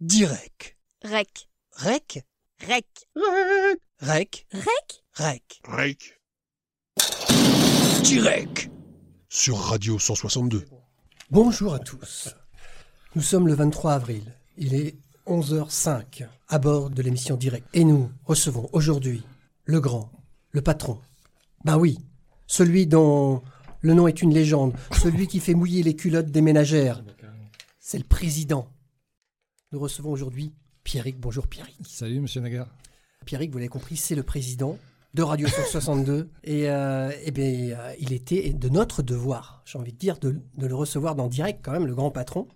Direct. Rec. Rec? Rec. Rec. Rec? Rec. Rec. Direct. Sur Radio 162. Bonjour à tous. Nous sommes le 23 avril. Il est 11h05 à bord de l'émission Direct. Et nous recevons aujourd'hui le grand, le patron. Ben oui, celui dont le nom est une légende, celui qui fait mouiller les culottes des ménagères. C'est le président. Nous recevons aujourd'hui Pierrick. Bonjour Pierrick. Salut, monsieur Nagar. Pierrick, vous l'avez compris, c'est le président de Radio 162. Et, euh, eh bien, euh, il était de notre devoir, j'ai envie de dire, de, de le recevoir dans direct, quand même, le grand patron.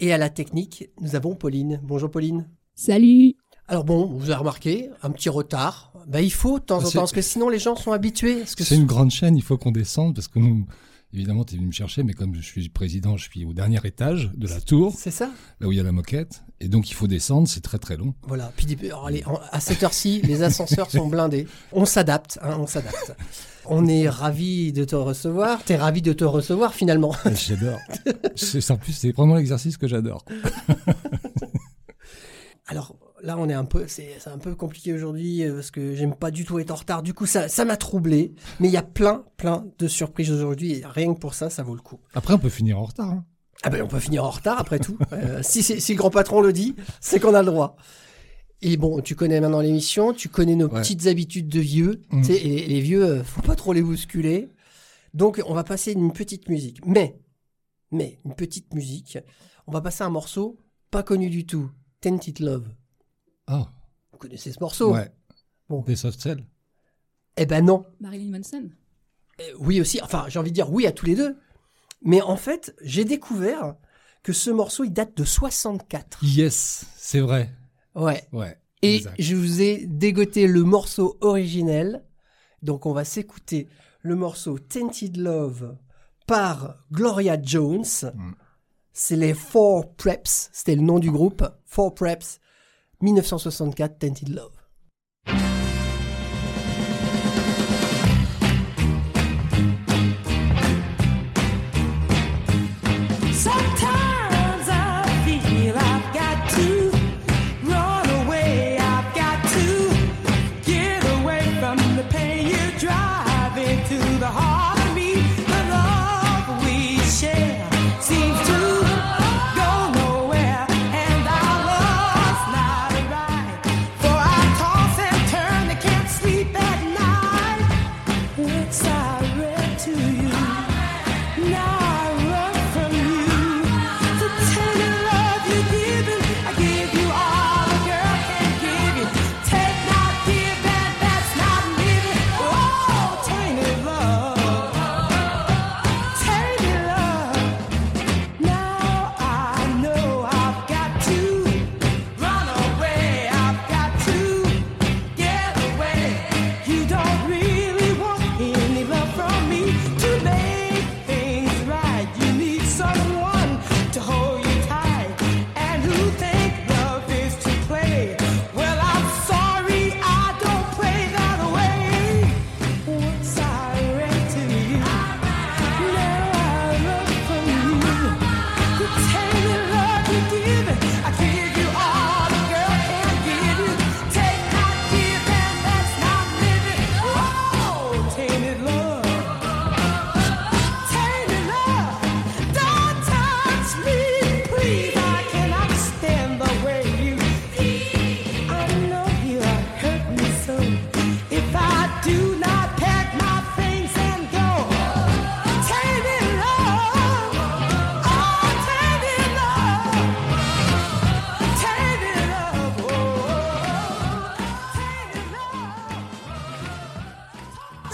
Et à la technique, nous avons Pauline. Bonjour Pauline. Salut. Alors bon, vous avez remarqué, un petit retard. Ben, il faut de temps en C'est- temps, parce que sinon les gens sont habitués. C'est une grande chaîne, il faut qu'on descende parce que nous, évidemment, tu es venu me chercher, mais comme je suis président, je suis au dernier étage de la tour, C'est ça là où il y a la moquette. Et donc, il faut descendre, c'est très très long. Voilà. Puis alors, allez, à cette heure-ci, les ascenseurs sont blindés. On s'adapte, hein, on s'adapte. On est ravi de te recevoir. T'es ravi de te recevoir finalement. J'adore. c'est en plus, c'est vraiment l'exercice que j'adore. Alors là, on est un peu, c'est un peu compliqué aujourd'hui euh, parce que j'aime pas du tout être en retard. Du coup, ça, ça m'a troublé. Mais il y a plein, plein de surprises aujourd'hui et rien que pour ça, ça vaut le coup. Après, on peut finir en retard. hein. Ah ben, on peut finir en retard après tout. Euh, si, si le grand patron le dit, c'est qu'on a le droit. Et bon, tu connais maintenant l'émission, tu connais nos Ouais. petites habitudes de vieux. Mm. Tu sais, et les vieux, euh, faut pas trop les bousculer. Donc, on va passer une petite musique. Mais, mais, une petite musique. On va passer un morceau pas connu du tout. Tented Love. Ah, Vous connaissez ce morceau ouais. Bon. Des soft cells. Eh ben non. Marilyn Manson. Euh, oui aussi. Enfin, j'ai envie de dire oui à tous les deux. Mais en fait, j'ai découvert que ce morceau, il date de 64. Yes, c'est vrai. Ouais. Ouais. Et exact. je vous ai dégoté le morceau originel. Donc on va s'écouter le morceau Tainted Love par Gloria Jones. Mm. C'est les Four Preps. C'était le nom du groupe. Four Preps. 1964 Tainted Love.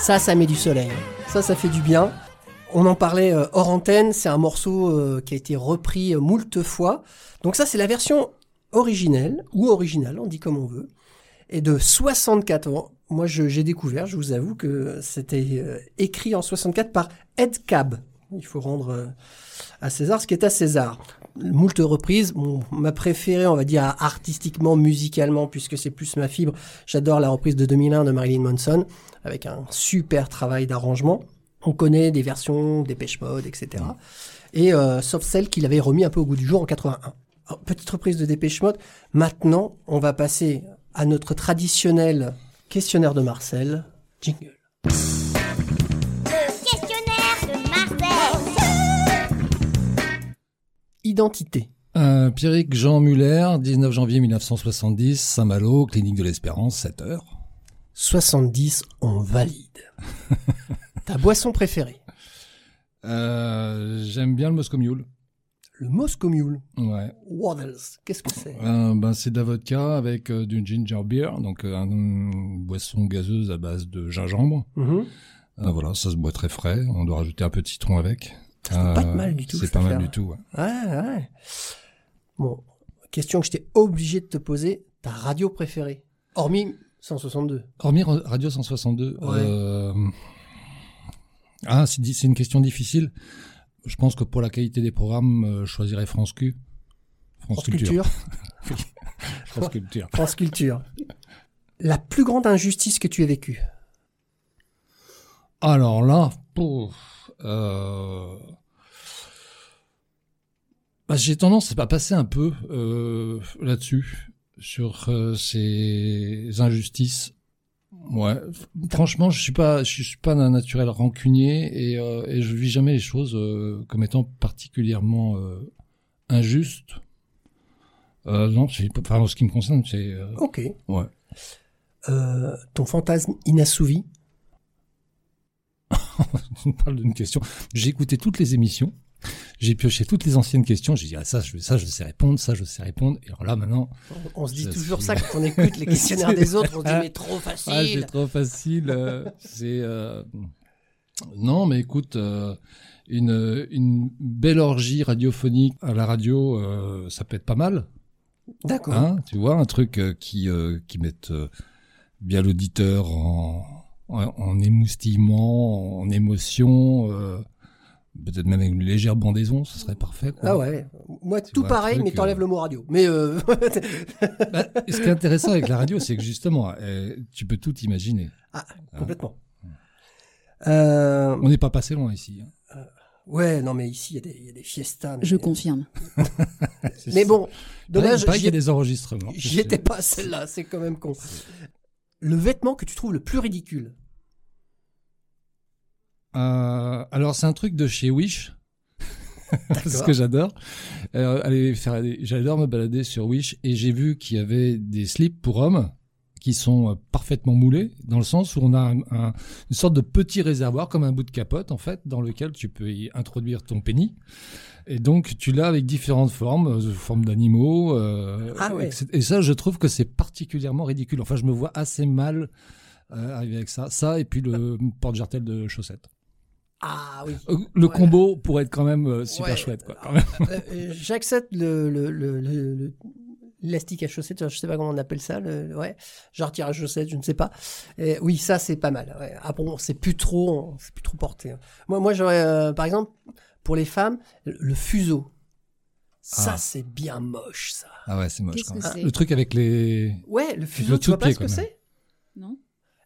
Ça, ça met du soleil. Ça, ça fait du bien. On en parlait euh, hors antenne. C'est un morceau euh, qui a été repris euh, moult fois. Donc ça, c'est la version originelle ou originale, on dit comme on veut. Et de 64 ans. Moi, j'ai découvert, je vous avoue, que c'était écrit en 64 par Ed Cab. Il faut rendre à César ce qui est à César. Moult reprises. Ma préférée, on va dire artistiquement, musicalement, puisque c'est plus ma fibre. J'adore la reprise de 2001 de Marilyn Manson, avec un super travail d'arrangement. On connaît des versions, des Mode, etc. Et euh, sauf celle qu'il avait remis un peu au goût du jour en 81. Alors, petite reprise de Dépêche Mode. Maintenant, on va passer à notre traditionnel questionnaire de Marcel. Jingle. Identité. Euh, Pierrick Jean Muller, 19 janvier 1970, Saint-Malo, clinique de l'Espérance, 7 heures. 70, on valide. Ta boisson préférée? Euh, J'aime bien le Moscow Mule. Le Moscow Mule. Ouais. Else? Qu'est-ce que c'est? Euh, ben, c'est de la vodka avec euh, du ginger beer, donc une boisson gazeuse à base de gingembre. Mhm. Euh, voilà, ça se boit très frais. On doit rajouter un peu de citron avec. Peut pas être mal du tout, C'est pas mal du tout. ouais. Ouais, ouais. Bon, question que j'étais obligé de te poser. Ta radio préférée Hormis 162. Hormis Ra- Radio 162. Ouais. euh, Ah, c'est c'est une question difficile. Je pense que pour la qualité des programmes, euh, je choisirais France Q. France, France Culture. Culture. France Culture. France Culture. La plus grande injustice que tu aies vécue? Alors là, pouf, euh, bah, j'ai tendance à passer un peu euh, là-dessus sur euh, ces injustices. Ouais, franchement, je suis pas, je suis pas d'un naturel rancunier et, euh, et je vis jamais les choses euh, comme étant particulièrement euh, injustes. Euh, non, enfin, en ce qui me concerne, c'est euh, Ok. ouais. Euh, ton fantasme inassouvi tu me parles d'une question. J'ai écouté toutes les émissions. J'ai pioché toutes les anciennes questions. J'ai dit, ah, ça, je, ça, je sais répondre, ça, je sais répondre. Et alors là, maintenant, On, on se dit toujours ça quand on écoute les questionnaires des autres. On se dit, mais trop ah, c'est facile. trop facile. euh, c'est, euh, non, mais écoute, euh, une, une belle orgie radiophonique à la radio, ça peut être pas mal. D'accord. Hein, tu vois, un truc qui, qui mette bien l'auditeur en, en, en émoustillement, en émotion, euh, peut-être même avec une légère bandaison, ce serait parfait. Quoi. ah ouais. Moi, tout pareil, truc, mais t'enlèves euh, le mot radio. Mais euh, Bah, ce qui est intéressant avec la radio, c'est que justement, euh, tu peux tout imaginer. complètement. Euh, On n'est pas passé loin ici. hein. ouais, non, mais ici, il y, a des- il y a des fiestas. mais- Je confirme. Mais bon, Il dommage, qu'il y a des enregistrements. j'y étais pas celle-là. C'est quand même con. Le vêtement que tu trouves le plus ridicule Euh, alors c'est un truc de chez Wish. C'est ce que j'adore. Euh, j'adore me balader sur Wish et j'ai vu qu'il y avait des slips pour hommes qui sont euh, parfaitement moulés dans le sens où on a un- un- une sorte de petit réservoir comme un bout de capote en fait dans lequel tu peux y introduire ton pénis et donc tu l'as avec différentes formes, euh, formes d'animaux. euh, Ah ouais. Et ça je trouve que c'est particulièrement ridicule. Enfin je me vois assez mal euh, arriver avec ça. Ça et puis le porte-jartel de chaussettes. Ah oui. Le Ouais. combo pourrait être quand même super Ouais. chouette, J'accepte le, le, le, le- le- l'élastique à chaussettes, je sais pas comment on appelle ça, le, ouais, genre tir à chaussettes, je ne sais pas. Et oui, ça c'est pas mal. Ouais. Ah bon, c'est plus trop, c'est plus trop porté. hein. Moi, moi j'aurais, euh, par exemple, pour les femmes, le, le fuseau. Ça Ah. c'est bien moche, ça. Ah ouais, c'est moche quand même. c'est Le truc avec les. Ouais, le fuseau, le tu vois pas ce que c'est? Non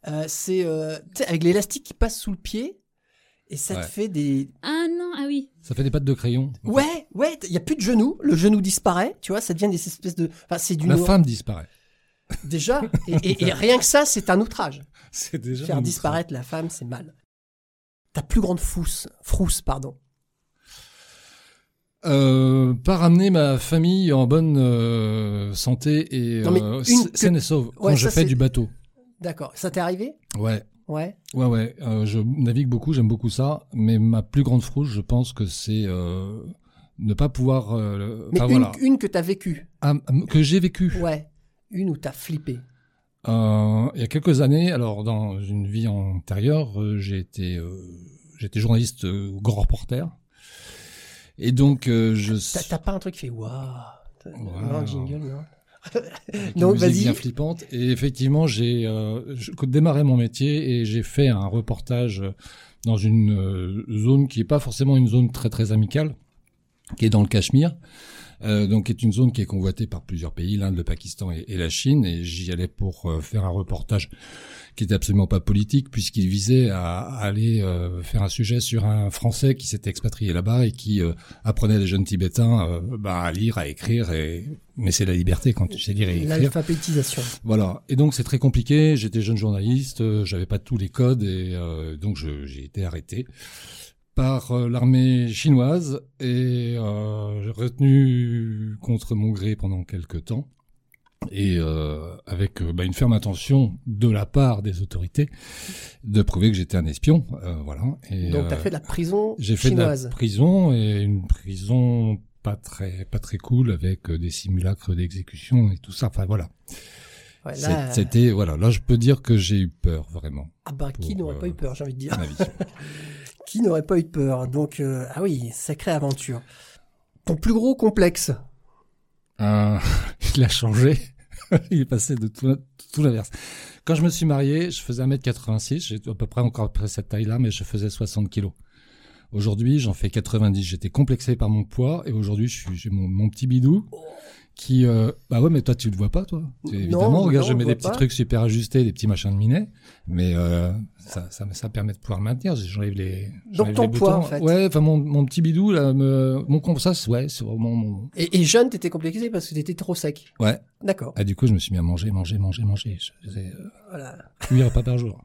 Euh, C'est euh, avec l'élastique qui passe sous le pied et ça te fait des. Ah non, ah oui. Ça fait des pattes de crayon. Ouais, ouais, il y a plus de genoux, le genou disparaît, tu vois, ça devient des espèces de. Enfin, c'est d'une. La femme disparaît. Déjà, et, et- et rien que ça, c'est un outrage. C'est déjà. Faire un disparaître la femme, c'est mal. Ta plus grande frousse, frousse, pardon. Euh, pas ramener ma famille en bonne euh, santé et Non, mais euh, une saine que- et sauve quand je fais du bateau. D'accord. Ça t'est arrivé? Ouais. Ouais. Ouais, ouais. euh, je navigue beaucoup, j'aime beaucoup ça. Mais ma plus grande frousse, je pense que c'est euh, ne pas pouvoir. euh, Mais une, voilà. une que t'as vécue. Ah, que j'ai vécu. Ouais. Une où t'as flippé. Euh, il y a quelques années, alors dans une vie antérieure, j'ai été, j'étais journaliste grand reporter. Et donc, je T'as t'as pas un truc qui fait waouh Waouh. Non, jingle, non? Donc, vas-y. bien flippante. Et effectivement, j'ai euh, démarré mon métier et j'ai fait un reportage dans une euh, zone qui est pas forcément une zone très très amicale, qui est dans le Cachemire. Euh, donc, est une zone qui est convoitée par plusieurs pays, l'Inde, le Pakistan et, et la Chine. Et j'y allais pour euh, faire un reportage qui était absolument pas politique, puisqu'il visait à, à aller euh, faire un sujet sur un Français qui s'était expatrié là-bas et qui apprenait les jeunes Tibétains bah, à lire, à écrire. Et... Mais c'est la liberté quand tu sais lire et écrire. L'alphabétisation. Voilà. Et donc c'est très compliqué. J'étais jeune journaliste, j'avais pas tous les codes et euh, donc j'ai été arrêté par euh, l'armée chinoise et euh, retenu contre mon gré pendant quelques temps et euh, avec bah, une ferme intention de la part des autorités de prouver que j'étais un espion. euh, voilà. Et, Donc, tu as euh, fait de la prison j'ai fait de la prison et une prison pas très pas très cool avec des simulacres d'exécution et tout ça. Enfin voilà. Ouais, là, C'était voilà, là je peux dire que j'ai eu peur vraiment. ah bah, qui n'aurait pas eu peur, j'ai envie de dire. Qui n'aurait pas eu peur Donc, euh, ah oui, sacrée aventure. Ton plus gros complexe Euh, il a changé. il est passé de tout, l'inverse. Quand je me suis marié, je faisais 1m86, j'ai à peu près encore après cette taille-là, mais je faisais 60 kilos. Aujourd'hui, j'en fais 90. J'étais complexé par mon poids et aujourd'hui, j'ai mon petit bidou qui euh, bah ouais mais toi tu le vois pas toi Non, évidemment regarde non, je mets des petits pas. trucs super ajustés des petits machins de minet mais euh, ça, ça ça permet de pouvoir maintenir j'enlève les j'enlève ton les poids, boutons. en fait. ouais enfin mon, mon petit bidou là me, mon com- ça c'est- ouais c'est vraiment mon Et, et jeune, t'étais complexé parce que t'étais trop sec. ouais D'accord. ah, du coup je me suis mis à manger manger manger manger je faisais euh, Voilà. 8 repas par jour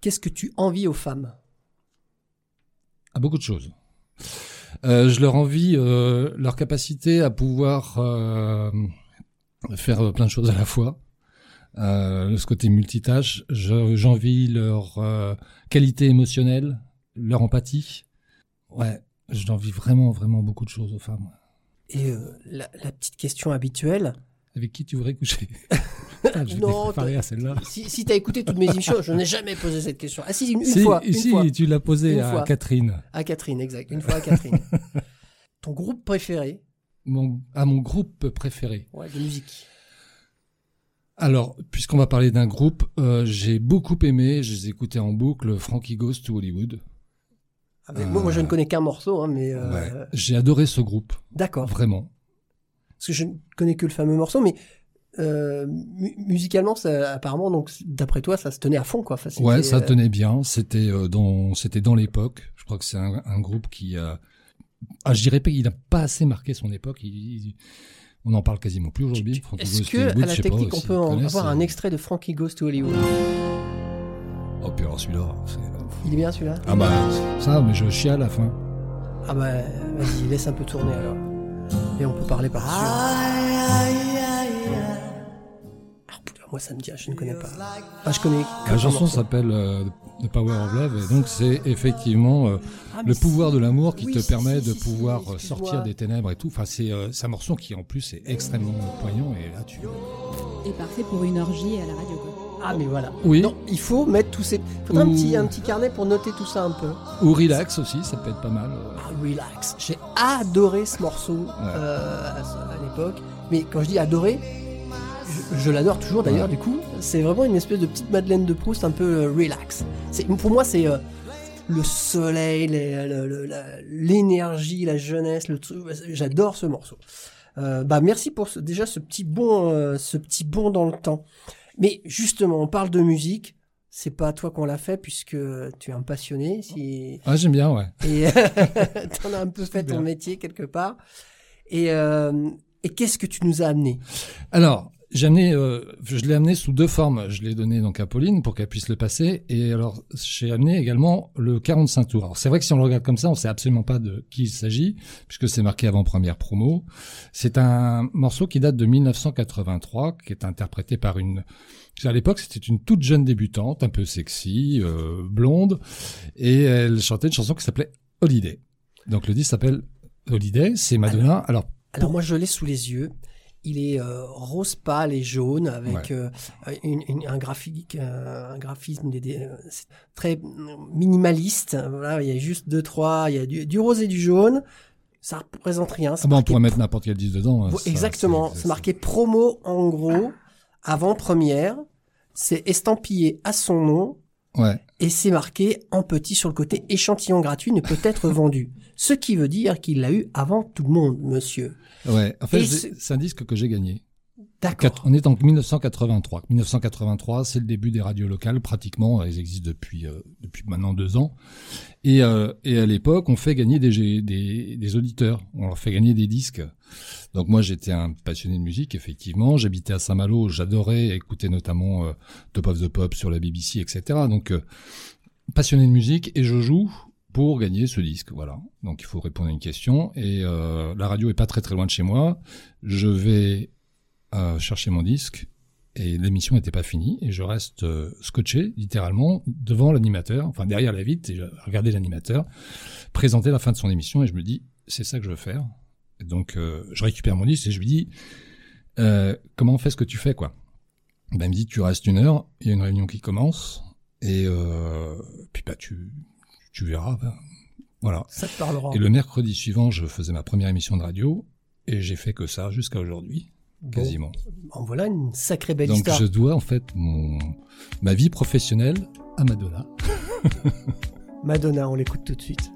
Qu'est-ce que tu envies aux femmes? À beaucoup de choses. Euh, je leur envie euh, leur capacité à pouvoir euh, faire plein de choses à la fois. Ce côté multitâche, Je- j'envie leur qualité émotionnelle, leur empathie. Ouais, j'envie vraiment, vraiment beaucoup de choses aux femmes. Et la petite question habituelle. Avec qui tu voudrais coucher Ah, Je vais Non, préparer à celle-là. Si, si t'as écouté toutes mes émissions, je n'ai jamais posé cette question. Ah si, une, une Si, fois, une si, fois. tu l'as posé Une à fois. Catherine. À Catherine, exact. Une fois à Catherine. Ton groupe préféré Mon, à mon groupe préféré. ouais, de musique Alors, puisqu'on va parler d'un groupe, euh, j'ai beaucoup aimé, je les écoutais en boucle, Frankie Goes to Hollywood. Ah, moi, moi, je ne connais qu'un morceau, hein, mais... euh, Ouais. J'ai adoré ce groupe, D'accord. vraiment. Parce que je ne connais que le fameux morceau, mais euh, mu- musicalement, ça, apparemment, donc d'après toi, ça se tenait à fond, quoi. Enfin, Ouais, ça euh, tenait bien. C'était euh, dans, c'était dans l'époque. Je crois que c'est un, un groupe qui a, ah, je dirais pas, il n'a pas assez marqué son époque. Il, il- on n'en parle quasiment plus aujourd'hui. Est-ce que Hollywood, à la pas technique, on peut en avoir un extrait de Frankie Goes to Hollywood? Oh, puis alors celui-là. Il est bien celui-là Ah bah, ça, mais je chie à la fin. Ah bah, vas-y, laisse un peu tourner alors. Et on peut parler par-dessus. Ah, putain, moi ça me dit, je ne connais pas. Ah, je connais La un chanson morceau. s'appelle euh, The Power of Love et donc c'est effectivement euh, Ah, le pouvoir de l'amour qui Oui, te si, permet si, de pouvoir euh, sortir des ténèbres et tout. Enfin, c'est euh, un morceau qui en plus est extrêmement poignant et là tu. Et parfait pour une orgie à la radio, quoi. Ah mais voilà. Oui. Non, il faut mettre tous ces... Faudrait un Ou- petit, un petit carnet pour noter tout ça un peu. Ou relax aussi, ça peut être pas mal. Ah, relax. J'ai adoré ce morceau euh, à, à l'époque. Mais quand je dis adoré, je, je l'adore toujours d'ailleurs Ouais. du coup. C'est vraiment une espèce de petite Madeleine de Proust un peu euh, relax. C'est Pour moi c'est euh, le soleil, la- l'énergie, la jeunesse. le. J'adore ce morceau. Euh, bah merci pour ce- déjà ce petit bond, euh, ce petit bond dans le temps. Mais justement, on parle de musique. C'est pas toi qu'on l'a fait puisque tu es un passionné. Si Ah, j'aime bien, ouais. et t'en as un peu fait ton métier quelque part. Et, euh, et qu'est-ce que tu nous as amené? Alors, euh, je l'ai amené sous deux formes. Je l'ai donné donc à Pauline pour qu'elle puisse le passer. Et alors, j'ai amené également le 45 tours. Alors, c'est vrai que si on le regarde comme ça, on sait absolument pas de qui il s'agit, puisque c'est marqué avant première promo. C'est un morceau qui date de 1983, qui est interprété par une, à l'époque, c'était une toute jeune débutante, un peu sexy, euh, blonde, et elle chantait une chanson qui s'appelait Holiday. Donc, le disque s'appelle Holiday, c'est Madonna. Alors, Alors moi je l'ai sous les yeux. Il est euh, rose pâle et jaune avec euh, une- une- un graphique, euh, un graphisme des, des- c'est très minimaliste. Voilà, il y a juste deux trois, il y a du, du rose et du jaune. Ça représente rien. ah bah, on pourrait mettre n'importe quel disque dedans. hein, ça, Exactement. C'est marqué promo en gros, avant première. C'est estampillé à son nom. Ouais. Et c'est marqué en petit sur le côté échantillon gratuit ne peut être vendu. Ce qui veut dire qu'il l'a eu avant tout le monde, monsieur. Ouais, en fait, c'est- un disque que j'ai gagné. D'accord. On est en 1983. 1983, c'est le début des radios locales, pratiquement. Elles existent depuis euh, depuis maintenant deux ans. Et, euh, et à l'époque, on fait gagner des, des, des auditeurs. On leur fait gagner des disques. Donc moi, j'étais un passionné de musique, effectivement. J'habitais à Saint-Malo. J'adorais écouter notamment euh, Top of the Pop sur la BBC, etc. Donc euh, passionné de musique et je joue pour gagner ce disque. Voilà. Donc il faut répondre à une question. Et euh, la radio est pas très très loin de chez moi. Je vais euh, chercher mon disque et l'émission n'était pas finie et je reste scotché littéralement devant l'animateur, enfin derrière la vitre et je regardais l'animateur présenter la fin de son émission et je me dis c'est ça que je veux faire. Donc euh, je récupère mon disque et je lui dis euh, comment on fait ce que tu fais quoi? Ben, il me dit tu restes une heure, il y a une réunion qui commence et euh, puis bah tu tu verras. ben, voilà. Ça te parlera. Et le mercredi suivant, je faisais ma première émission de radio et j'ai fait que ça jusqu'à aujourd'hui, Bon, quasiment. en voilà une sacrée belle Donc histoire. je dois en fait mon ma vie professionnelle à Madonna. Madonna, on l'écoute tout de suite.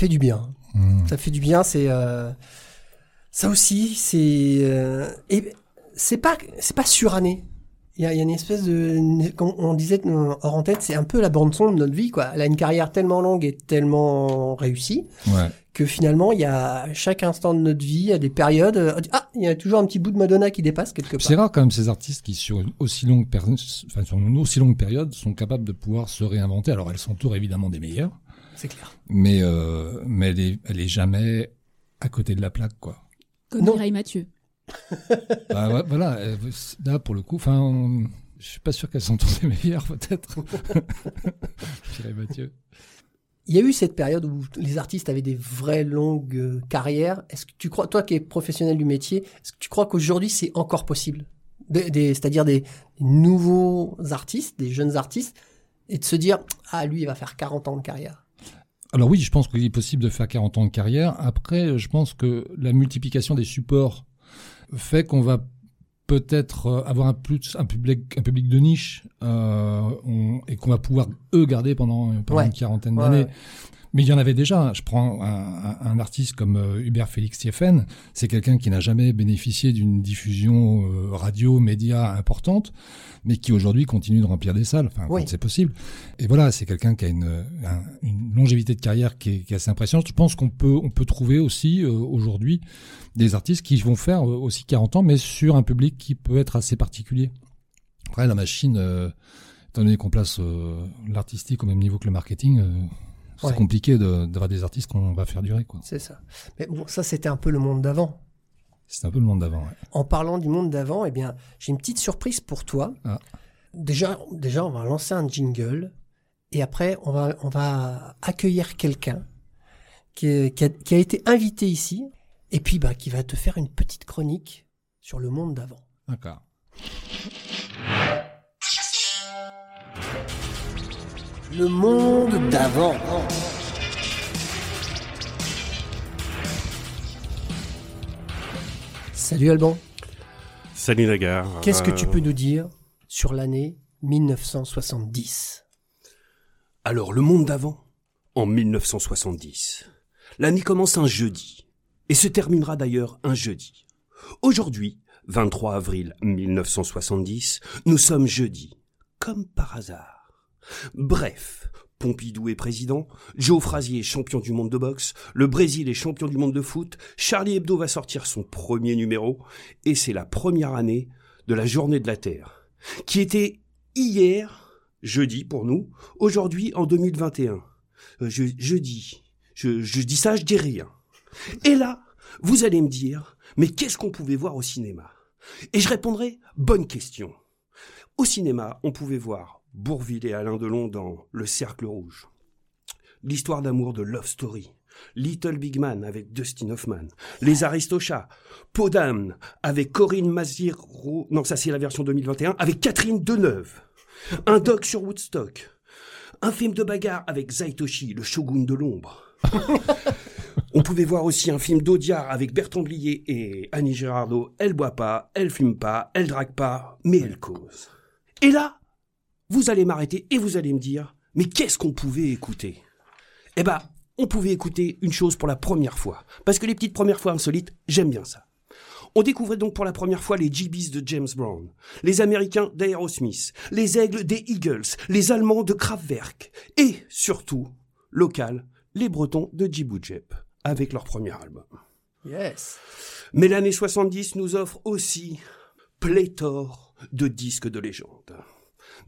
Fait du bien. Hmm. Ça fait du bien, c'est euh, ça aussi, c'est euh, et c'est pas c'est pas suranné. Il y, a il y a une espèce de, comme on disait hors en tête, c'est un peu la bande son de notre vie, quoi. Elle a une carrière tellement longue et tellement réussie Ouais. que finalement, il y a à chaque instant de notre vie, il y a des périodes. euh, ah, il y a toujours un petit bout de Madonna qui dépasse quelque C'est part. rare quand même ces artistes qui sur une aussi longue enfin, sur une aussi longue période sont capables de pouvoir se réinventer. Alors elle s'entoure évidemment des meilleurs, C'est clair. mais euh, mais elle est elle est jamais à côté de la plaque quoi. Comme Non. Mireille Mathieu. Bah, ouais, voilà, euh, là pour le coup, enfin, je suis pas sûr qu'elle s'entoure des meilleurs peut-être. Mireille Mathieu. Il y a eu cette période où les artistes avaient des vraies longues euh, carrières. Est-ce que tu crois, toi qui es professionnel du métier, est-ce que tu crois qu'aujourd'hui c'est encore possible? Des- des- C'est-à-dire des nouveaux artistes, des jeunes artistes, et de se dire ah lui il va faire 40 ans de carrière. Alors oui, je pense qu'il est possible de faire 40 ans de carrière. Après, je pense que la multiplication des supports fait qu'on va peut-être euh, avoir un plus un public un public de niche euh, on- et qu'on va pouvoir eux garder pendant, pendant Ouais. une quarantaine Ouais, d'années. Mais il y en avait déjà. Je prends un, artiste comme euh, Hubert Félix Thieffen. C'est quelqu'un qui n'a jamais bénéficié d'une diffusion euh, radio, média importante, mais qui aujourd'hui continue de remplir des salles, enfin, Oui. quand c'est possible. Et voilà, c'est quelqu'un qui a une, un- une longévité de carrière qui est, qui est assez impressionnante. Je pense qu'on peut, on peut trouver aussi euh, aujourd'hui des artistes qui vont faire aussi 40 ans, mais sur un public qui peut être assez particulier. Après, la machine, étant donné qu'on place l'artistique au même niveau que le marketing, c'est Ouais. compliqué de- d'avoir des artistes qu'on va faire durer. C'est ça. Mais bon, ça c'était un peu le monde d'avant. C'est un peu le monde d'avant. ouais. En parlant du monde d'avant, eh bien, j'ai une petite surprise pour toi. Ah. Déjà, déjà, on va lancer un jingle et après, on va, on va accueillir quelqu'un qui, qui a, qui a été invité ici et puis bah, qui va te faire une petite chronique sur le monde d'avant. D'accord. Le monde d'avant. Salut Alban. Salut Nagar. Qu'est-ce que tu Euh, peux nous dire sur l'année 1970 Alors, le monde d'avant, en 1970. L'année commence un jeudi, et se terminera d'ailleurs un jeudi. Aujourd'hui, 23 avril 1970, nous sommes jeudi, comme par hasard. Bref, Pompidou est président, Joe Frazier est champion du monde de boxe, le Brésil est champion du monde de foot, Charlie Hebdo va sortir son premier numéro, et c'est la première année de la journée de la Terre, qui était hier, jeudi pour nous, aujourd'hui en 2021. Euh, je, dis ça, je dis rien. Et là, vous allez me dire, mais qu'est-ce qu'on pouvait voir au cinéma? Et je répondrai, bonne question. Au cinéma, on pouvait voir Bourville et Alain Delon dans Le Cercle Rouge. L'histoire d'amour de Love Story. Little Big Man avec Dustin Hoffman. Les Aristochats. Podam avec Corinne Maziro. Non, ça c'est la version 2021. Avec Catherine Deneuve. Un doc sur Woodstock. Un film de bagarre avec Zaitoshi, le shogun de l'ombre. On pouvait voir aussi un film d'Audiard avec Bertrand Blier et Annie Girardot. Elle boit pas, elle fume pas, elle drague pas, mais elle cause. Et là, vous allez m'arrêter et vous allez me dire, mais qu'est-ce qu'on pouvait écouter? Eh ben, on pouvait écouter une chose pour la première fois. Parce que les petites premières fois insolites, j'aime bien ça. On découvrait donc pour la première fois les GBs de James Brown, les Américains d'Aerosmith, les Aigles des Eagles, les Allemands de Kraftwerk, et surtout, local, les Bretons de Djiboujep, avec leur premier album. Yes. Mais l'année 70 nous offre aussi pléthore de disques de légende.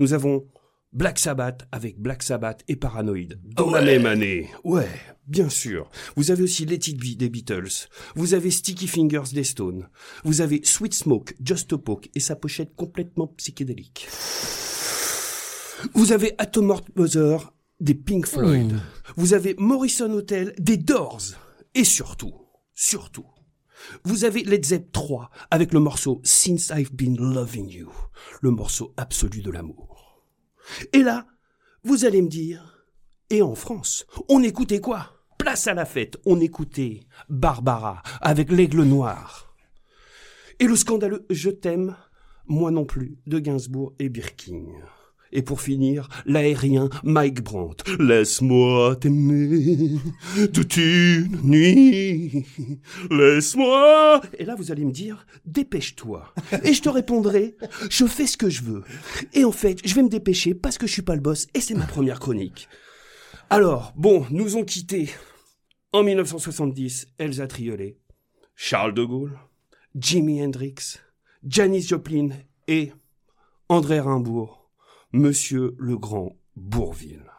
Nous avons Black Sabbath avec Black Sabbath et Paranoid dans la même année. Ouais, bien sûr. Vous avez aussi Let It Be des Beatles. Vous avez Sticky Fingers des Stones. Vous avez Sweet Smoke, Just a Poke et sa pochette complètement psychédélique. Vous avez Atom Heart Mother des Pink Floyd. Vous avez Morrison Hotel des Doors. Et surtout, surtout, vous avez Led Zepp 3 avec le morceau Since I've Been Loving You, le morceau absolu de l'amour. Et là, vous allez me dire, et en France, on écoutait quoi? Place à la fête, on écoutait Barbara avec l'aigle noir. Et le scandaleux Je t'aime, moi non plus, de Gainsbourg et Birkin. Et pour finir, l'aérien Mike Brandt. Laisse-moi t'aimer toute une nuit. Laisse-moi. Et là, vous allez me dire, dépêche-toi. Et je te répondrai, je fais ce que je veux. Et en fait, je vais me dépêcher parce que je suis pas le boss et c'est ma première chronique. Alors, bon, nous ont quittés en 1970 Elsa Triolet, Charles de Gaulle, Jimi Hendrix, Janis Joplin et André Rimbaud, Monsieur le Grand Bourville.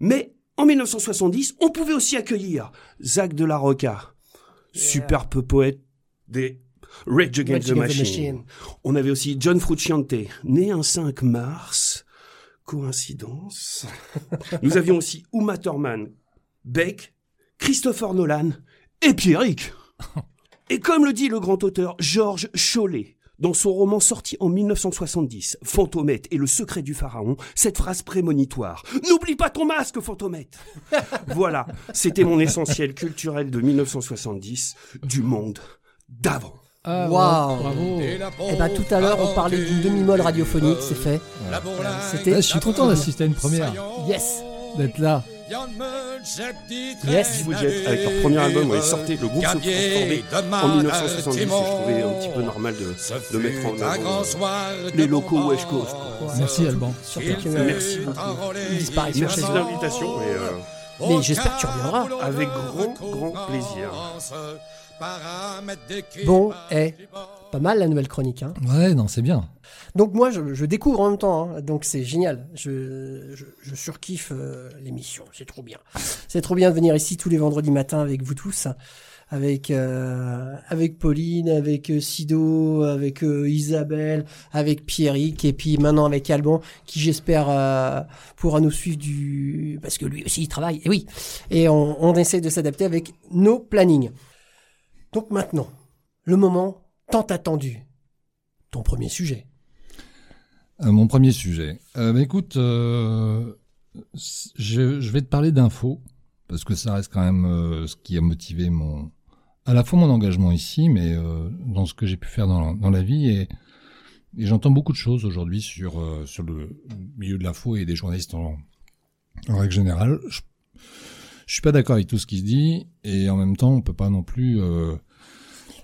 Mais en 1970, on pouvait aussi accueillir Zach de la Rocca, superbe poète des Rage Against Rage the Against the Machine. On avait aussi John Frusciante, né un 5 mars. Coïncidence. Nous avions aussi Uma Thurman, Beck, Christopher Nolan et Pierrick. Et comme le dit le grand auteur Georges Chollet, dans son roman sorti en 1970, Fantomette et le secret du pharaon, cette phrase prémonitoire. N'oublie pas ton masque, Fantomette! voilà, c'était mon essentiel culturel de 1970, du monde d'avant. Ah, Waouh. Bravo. Eh ben, tout à l'heure, on parlait d'une demi-molle radiophonique, c'est fait. C'était. Ah, je suis content d'assister à une première, Yes! d'être là. Yes! Vous dites, avec leur premier album, ouais, sortait, le groupe se transformait en 1970, et je trouvais un petit peu normal de, de mettre en avant euh, les locaux West Coast. Merci Alban. Surtout que. Merci beaucoup. Merci de l'invitation et euh, Mais j'espère que tu reviendras. avec grand, grand plaisir. Bon, eh, pas mal la nouvelle chronique. Hein. Ouais, non, c'est bien. Donc moi, je, découvre en même temps, hein. donc c'est génial. Je, surkiffe euh, l'émission, c'est trop bien. C'est trop bien de venir ici tous les vendredis matins avec vous tous, avec euh, avec Pauline, avec euh, Sido, avec Isabelle, avec Pierrick et puis maintenant avec Alban, qui j'espère pourra nous suivre du parce que lui aussi il travaille. Et oui, et on, on essaie de s'adapter avec nos plannings. Donc maintenant, le moment tant attendu, ton premier sujet. Euh, mon premier sujet. Euh, bah, écoute, euh, je, je vais te parler d'infos parce que ça reste quand même euh, ce qui a motivé mon, à la fois mon engagement ici, mais euh, dans ce que j'ai pu faire dans, dans la vie et, et j'entends beaucoup de choses aujourd'hui sur sur le milieu de l'info et des journalistes en, en règle générale. Je, je suis pas d'accord avec tout ce qui se dit et en même temps on peut pas non plus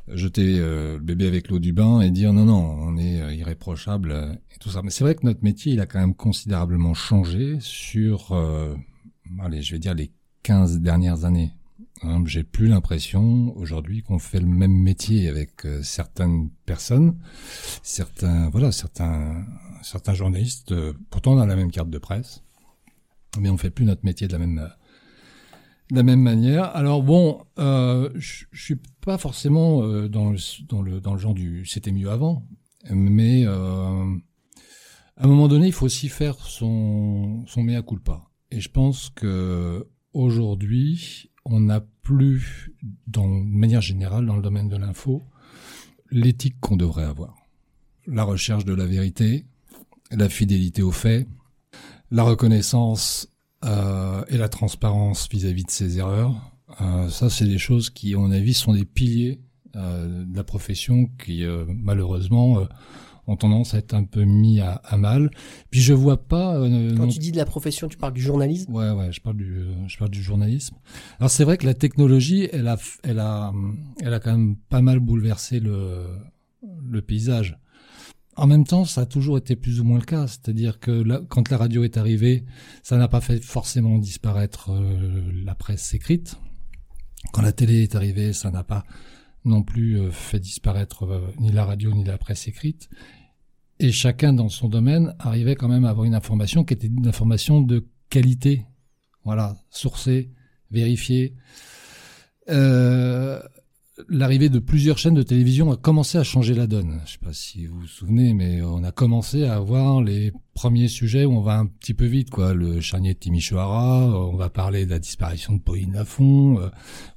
jeter euh, le bébé avec l'eau du bain et dire non non on est euh, irréprochable euh, et tout ça. Mais c'est vrai que notre métier il a quand même considérablement changé sur euh, allez je vais dire les 15 dernières années. Hein, j'ai plus l'impression aujourd'hui qu'on fait le même métier avec euh, certaines personnes certains voilà certains certains journalistes pourtant on a la même carte de presse mais on fait plus notre métier de la même de la même manière. Alors bon, euh, je suis pas forcément euh, dans le dans le dans le genre du c'était mieux avant, mais euh, à un moment donné, il faut aussi faire son son mea culpa. Et je pense que aujourd'hui, on n'a plus, dans de manière générale, dans le domaine de l'info, l'éthique qu'on devrait avoir. La recherche de la vérité, la fidélité aux faits, la reconnaissance euh, et la transparence vis-à-vis de ses erreurs. Euh, ça, c'est des choses qui, à mon avis, sont des piliers euh, de la profession qui, euh, malheureusement, euh, ont tendance à être un peu mis à, à mal. Puis je vois pas. euh, Quand non- tu dis de la profession, tu parles du journalisme? Ouais, ouais, je parle du, je parle du journalisme. Alors c'est vrai que la technologie, elle a, elle a, elle a quand même pas mal bouleversé le, le paysage. En même temps, ça a toujours été plus ou moins le cas. C'est-à-dire que quand la radio est arrivée, ça n'a pas fait forcément disparaître euh, la presse écrite. Quand la télé est arrivée, ça n'a pas non plus euh, fait disparaître euh, ni la radio ni la presse écrite. Et chacun dans son domaine arrivait quand même à avoir une information qui était une information de qualité. Voilà, sourcée, vérifiée. L'arrivée de plusieurs chaînes de télévision a commencé à changer la donne. Je sais pas si vous vous souvenez, mais on a commencé à avoir les premiers sujets où on va un petit peu vite, quoi. Le charnier de Timisoara, euh, on va parler de la disparition de Pauline Lafont, euh,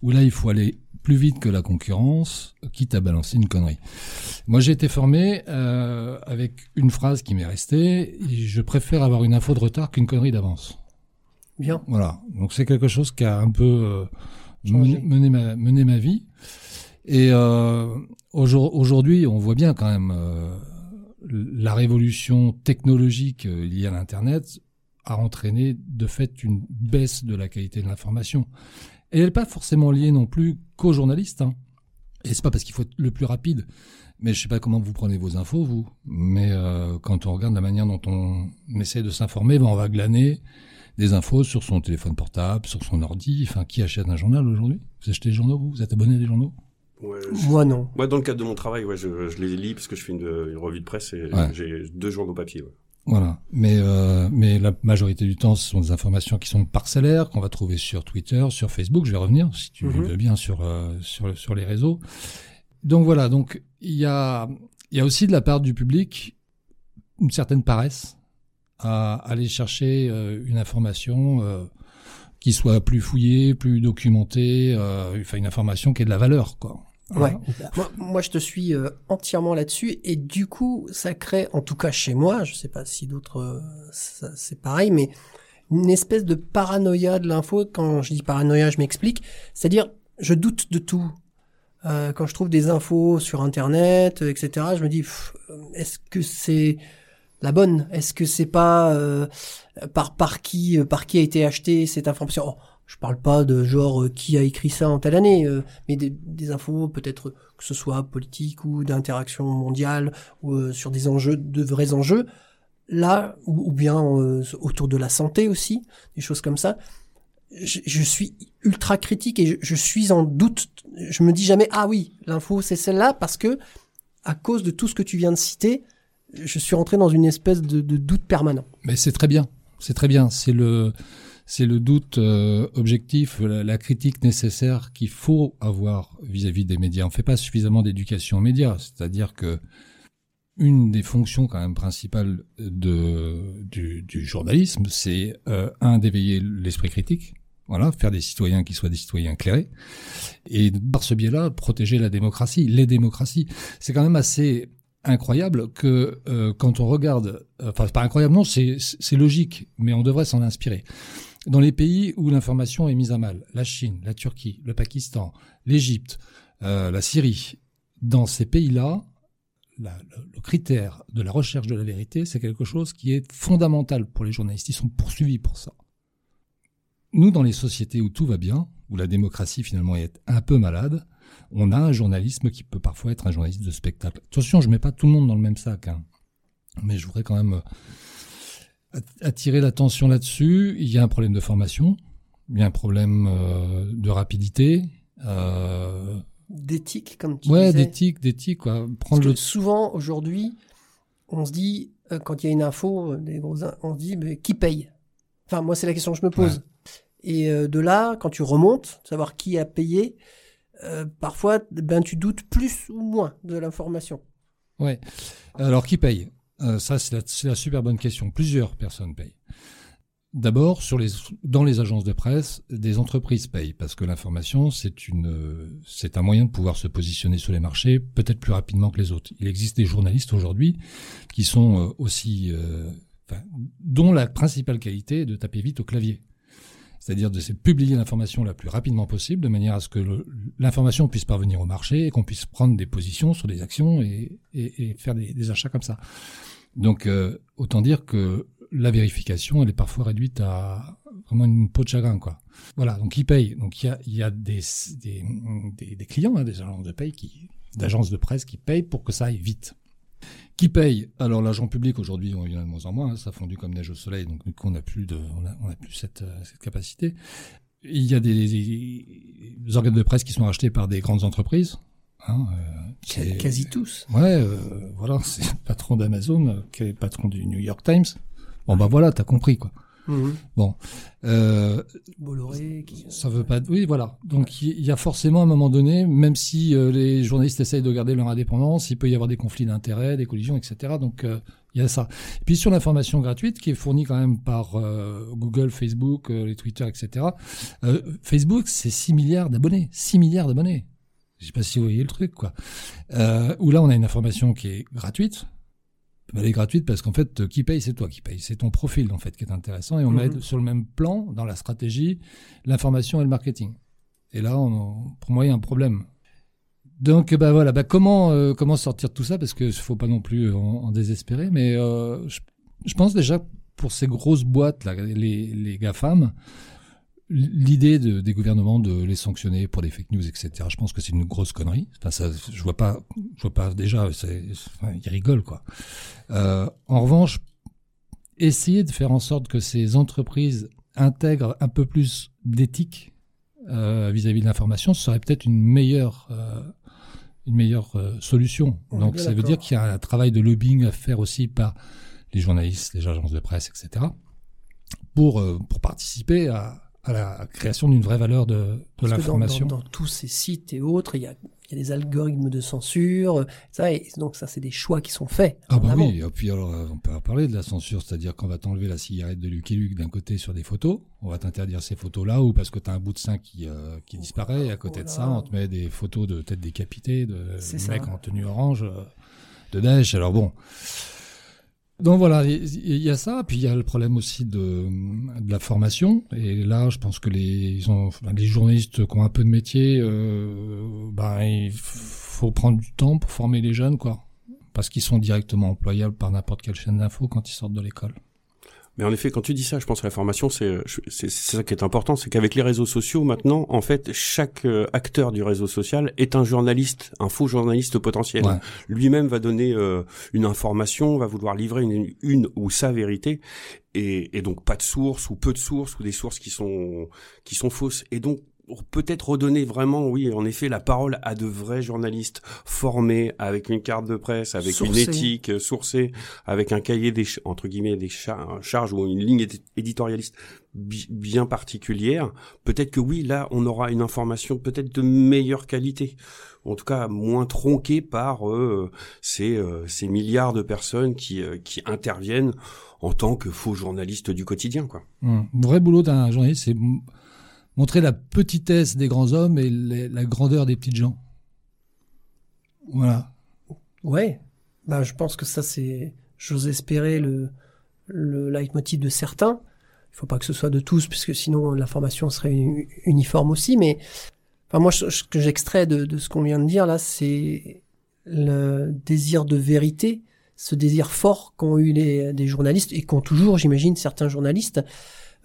où là il faut aller plus vite que la concurrence, quitte à balancer une connerie. Moi, j'ai été formé euh, avec une phrase qui m'est restée. Je préfère avoir une info de retard qu'une connerie d'avance. Bien. Voilà. Donc c'est quelque chose qui a un peu euh, Mené ma, vie. Et euh, aujourd- aujourd'hui, on voit bien quand même euh, la révolution technologique euh, liée à l'Internet a entraîné de fait une baisse de la qualité de l'information. Et elle n'est pas forcément liée non plus qu'aux journalistes. Hein. Et c'est pas parce qu'il faut être le plus rapide. Mais je sais pas comment vous prenez vos infos, vous. Mais euh, quand on regarde la manière dont on essaie de s'informer, ben on va glaner des infos sur son téléphone portable, sur son ordi. Enfin, qui achète un journal aujourd'hui? Vous achetez des journaux, vous? Vous êtes abonné à des journaux? Ouais, je- Moi, non. Moi, dans le cadre de mon travail, ouais, je, je les lis parce que je fais une, une revue de presse et Ouais. j'ai deux journaux papier. Ouais. Voilà. Mais euh, mais la majorité du temps, ce sont des informations qui sont parcellaires qu'on va trouver sur Twitter, sur Facebook. Je vais revenir si tu Mhm. veux bien sur euh, sur sur les réseaux. Donc voilà. Donc il y a il y a aussi de la part du public une certaine paresse à aller chercher euh, une information euh, qui soit plus fouillée, plus documentée, euh, enfin une information qui ait de la valeur, quoi. Ouais. Moi, je te suis euh, entièrement là-dessus et du coup, ça crée, en tout cas chez moi, je sais pas si d'autres, euh, c'est pareil, mais une espèce de paranoïa de l'info. Quand je dis paranoïa, je m'explique. C'est-à-dire, je doute de tout. Euh, quand je trouve des infos sur Internet, etc., je me dis, est-ce que c'est la bonne Est-ce que c'est pas euh, par par qui euh, par qui a été acheté cette information? Oh, Je parle pas de genre euh, qui a écrit ça en telle année, euh, mais des, des infos peut-être que ce soit politique ou d'interaction mondiale ou euh, sur des enjeux, de vrais enjeux. Là, ou, bien euh, autour de la santé aussi, des choses comme ça. Je, je suis ultra critique et je, je suis en doute. Je me dis jamais ah oui l'info c'est celle-là parce que à cause de tout ce que tu viens de citer, je suis rentré dans une espèce de, doute permanent. Mais c'est très bien, c'est très bien. C'est le, c'est le doute euh, objectif, la, critique nécessaire qu'il faut avoir vis-à-vis des médias. On fait pas suffisamment d'éducation aux médias, c'est-à-dire que une des fonctions quand même principales de, du, du journalisme, c'est euh, un d'éveiller l'esprit critique. Voilà, faire des citoyens qui soient des citoyens éclairés. Et par ce biais-là, protéger la démocratie, les démocraties. C'est quand même assez incroyable que euh, quand on regarde, enfin c'est pas incroyable, non, c'est logique, mais on devrait s'en inspirer. Dans les pays où l'information est mise à mal, la Chine, la Turquie, le Pakistan, l'Égypte, euh, la Syrie, dans ces pays-là, le, le critère de la recherche de la vérité, c'est quelque chose qui est fondamental pour les journalistes. Ils sont poursuivis pour ça. Nous, dans les sociétés où tout va bien, où la démocratie finalement est un peu malade, on a un journalisme qui peut parfois être un journaliste de spectacle. Attention, je mets pas tout le monde dans le même sac, hein. mais je voudrais quand même euh, att- attirer l'attention là-dessus. Il y a un problème de formation, il y a un problème euh, de rapidité, euh, D'éthique, comme tu ouais, disais. d'éthique, d'éthique, quoi. Prendre le souvent, aujourd'hui, on se dit, euh, quand il y a une info, des gros, on se dit, mais qui paye? Enfin, moi, c'est la question que je me pose. Et de là, quand tu remontes, savoir qui a payé, euh, parfois, ben, tu doutes plus ou moins de l'information. Ouais. Alors, qui paye? Euh, Ça, c'est la, la super bonne question. Plusieurs personnes payent. D'abord, sur les, dans les agences de presse, des entreprises payent parce que l'information, c'est une, c'est un moyen de pouvoir se positionner sur les marchés peut-être plus rapidement que les autres. Il existe des journalistes aujourd'hui qui sont euh, aussi, euh, dont la principale qualité est de taper vite au clavier. C'est-à-dire de publier l'information la plus rapidement possible, de manière à ce que l'information puisse parvenir au marché et qu'on puisse prendre des positions sur des actions et, faire des, achats comme ça. Donc, euh, autant dire que la vérification, elle est parfois réduite à vraiment une peau de chagrin, quoi. Voilà, donc ils payent. Donc il y a, des, clients, hein, des agences de d'agences de presse qui payent pour que ça aille vite. Qui paye? Alors l'agent public aujourd'hui, on- il y en a de moins en moins, hein, ça a fondu comme neige au soleil, donc du coup on n'a plus de, on a, on a plus cette, euh, cette capacité. Il y a des, des organes de presse qui sont achetés par des grandes entreprises. Hein, euh, Quasi tous. Ouais, euh, voilà, c'est le patron d'Amazon, euh, qui est le patron du New York Times. Bon bah voilà, t'as compris quoi. Bon, euh, Bolloré. Qui... ça veut pas. Oui, voilà. Donc il y a forcément à un moment donné, même si euh, les journalistes essayent de garder leur indépendance, il peut y avoir des conflits d'intérêts, des collisions, etc. Donc euh, il y a ça. Et puis sur l'information gratuite qui est fournie quand même par euh, Google, Facebook, euh, les Twitter, etc. euh, Facebook, c'est 6 milliards d'abonnés. 6 milliards d'abonnés. Je sais pas si vous voyez le truc, quoi. Euh, où là, on a une information qui est gratuite. Elle est gratuite parce qu'en fait, qui paye, c'est toi qui paye. C'est ton profil, en fait, qui est intéressant. Et on Mhm. met sur le même plan, dans la stratégie, l'information et le marketing. Et là, on- pour moi, il y a un problème. Donc bah voilà, bah comment euh, comment sortir de tout ça? Parce que faut pas non plus en, en désespérer, mais euh, je, je pense déjà pour ces grosses boîtes là, les les GAFAM, l'idée de, des gouvernements de les sanctionner pour des fake news, etc. Je pense que c'est une grosse connerie. Enfin, ça, je vois pas, je vois pas déjà, c'est, enfin, ils rigolent quoi. Euh, en revanche, essayer de faire en sorte que ces entreprises intègrent un peu plus d'éthique euh, vis-à-vis de l'information, ce serait peut-être une meilleure, euh, une meilleure solution. On Donc ça veut dire qu'il y a un travail de lobbying à faire aussi par les journalistes, les agences de presse, etc. pour pour participer à, à la création d'une vraie valeur de, de dans- l'information. Dans, dans tous ces sites et autres, il y a, il y a des algorithmes de censure, ça, et donc ça, c'est des choix qui sont faits. Ah bah oui, et puis alors euh, on peut en parler de la censure, c'est-à-dire qu'on va t'enlever la cigarette de Lucky Luke d'un côté sur des photos, on va t'interdire ces photos-là, ou parce que t'as un bout de sein qui, euh, qui disparaît, et à côté de ça, on te met des photos de têtes décapitées, de mecs en tenue orange, euh, de Daesh, alors bon. Donc voilà, il y a ça, puis il y a le problème aussi de, la formation, et là je pense que les, ont, les journalistes qui ont un peu de métier, euh, ben, il faut prendre du temps pour former les jeunes, quoi parce qu'ils sont directement employables par n'importe quelle chaîne d'info quand ils sortent de l'école. Mais en effet, quand tu dis ça, je pense que la formation, c'est je- c'est ça qui est important, c'est qu'avec les réseaux sociaux, maintenant, en fait, chaque euh, acteur du réseau social est un journaliste, un faux journaliste potentiel. Ouais. Lui-même va donner euh, une information, va vouloir livrer une, une ou sa vérité, et, et donc pas de source ou peu de sources ou des sources qui sont qui sont fausses. Et donc pour peut-être redonner vraiment, oui, en effet, la parole à de vrais journalistes formés avec une carte de presse, avec une éthique euh, sourcée, avec un cahier des entre guillemets des char- charges ou une ligne édi- éditorialiste bi- bien particulière. Peut-être que oui, là, on aura une information peut-être de meilleure qualité, en tout cas moins tronquée par euh, ces, euh, ces milliards de personnes qui, euh, qui interviennent en tant que faux journalistes du quotidien, quoi. Le vrai boulot d'un journaliste, c'est montrer la petitesse des grands hommes et la grandeur des petites gens. Voilà. Ouais, bah, je pense que ça, c'est, j'ose espérer le, le leitmotiv de certains. Il faut pas que ce soit de tous, puisque sinon l'information serait u- uniforme aussi, mais, enfin, moi, ce ce que j'extrais de, de ce qu'on vient de dire là, c'est le désir de vérité, ce désir fort qu'ont eu les, des journalistes et qu'ont toujours, j'imagine, certains journalistes.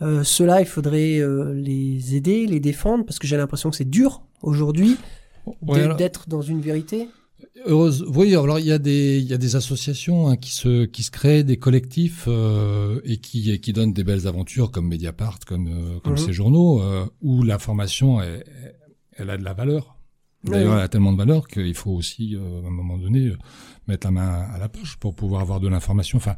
Euh, Ceux-là, il faudrait euh, les aider, les défendre, parce que j'ai l'impression que c'est dur aujourd'hui Ouais, d'être- dans une vérité. Heureuse. Oui, alors il y a des il y a des associations hein, qui se qui se créent, des collectifs euh, et qui et qui donnent des belles aventures comme Mediapart, comme euh, comme Mhm. ces journaux où l'information elle, elle a de la valeur. D'ailleurs, elle a tellement de valeur qu'il faut aussi euh, à un moment donné euh, mettre la main à la poche pour pouvoir avoir de l'information. Enfin,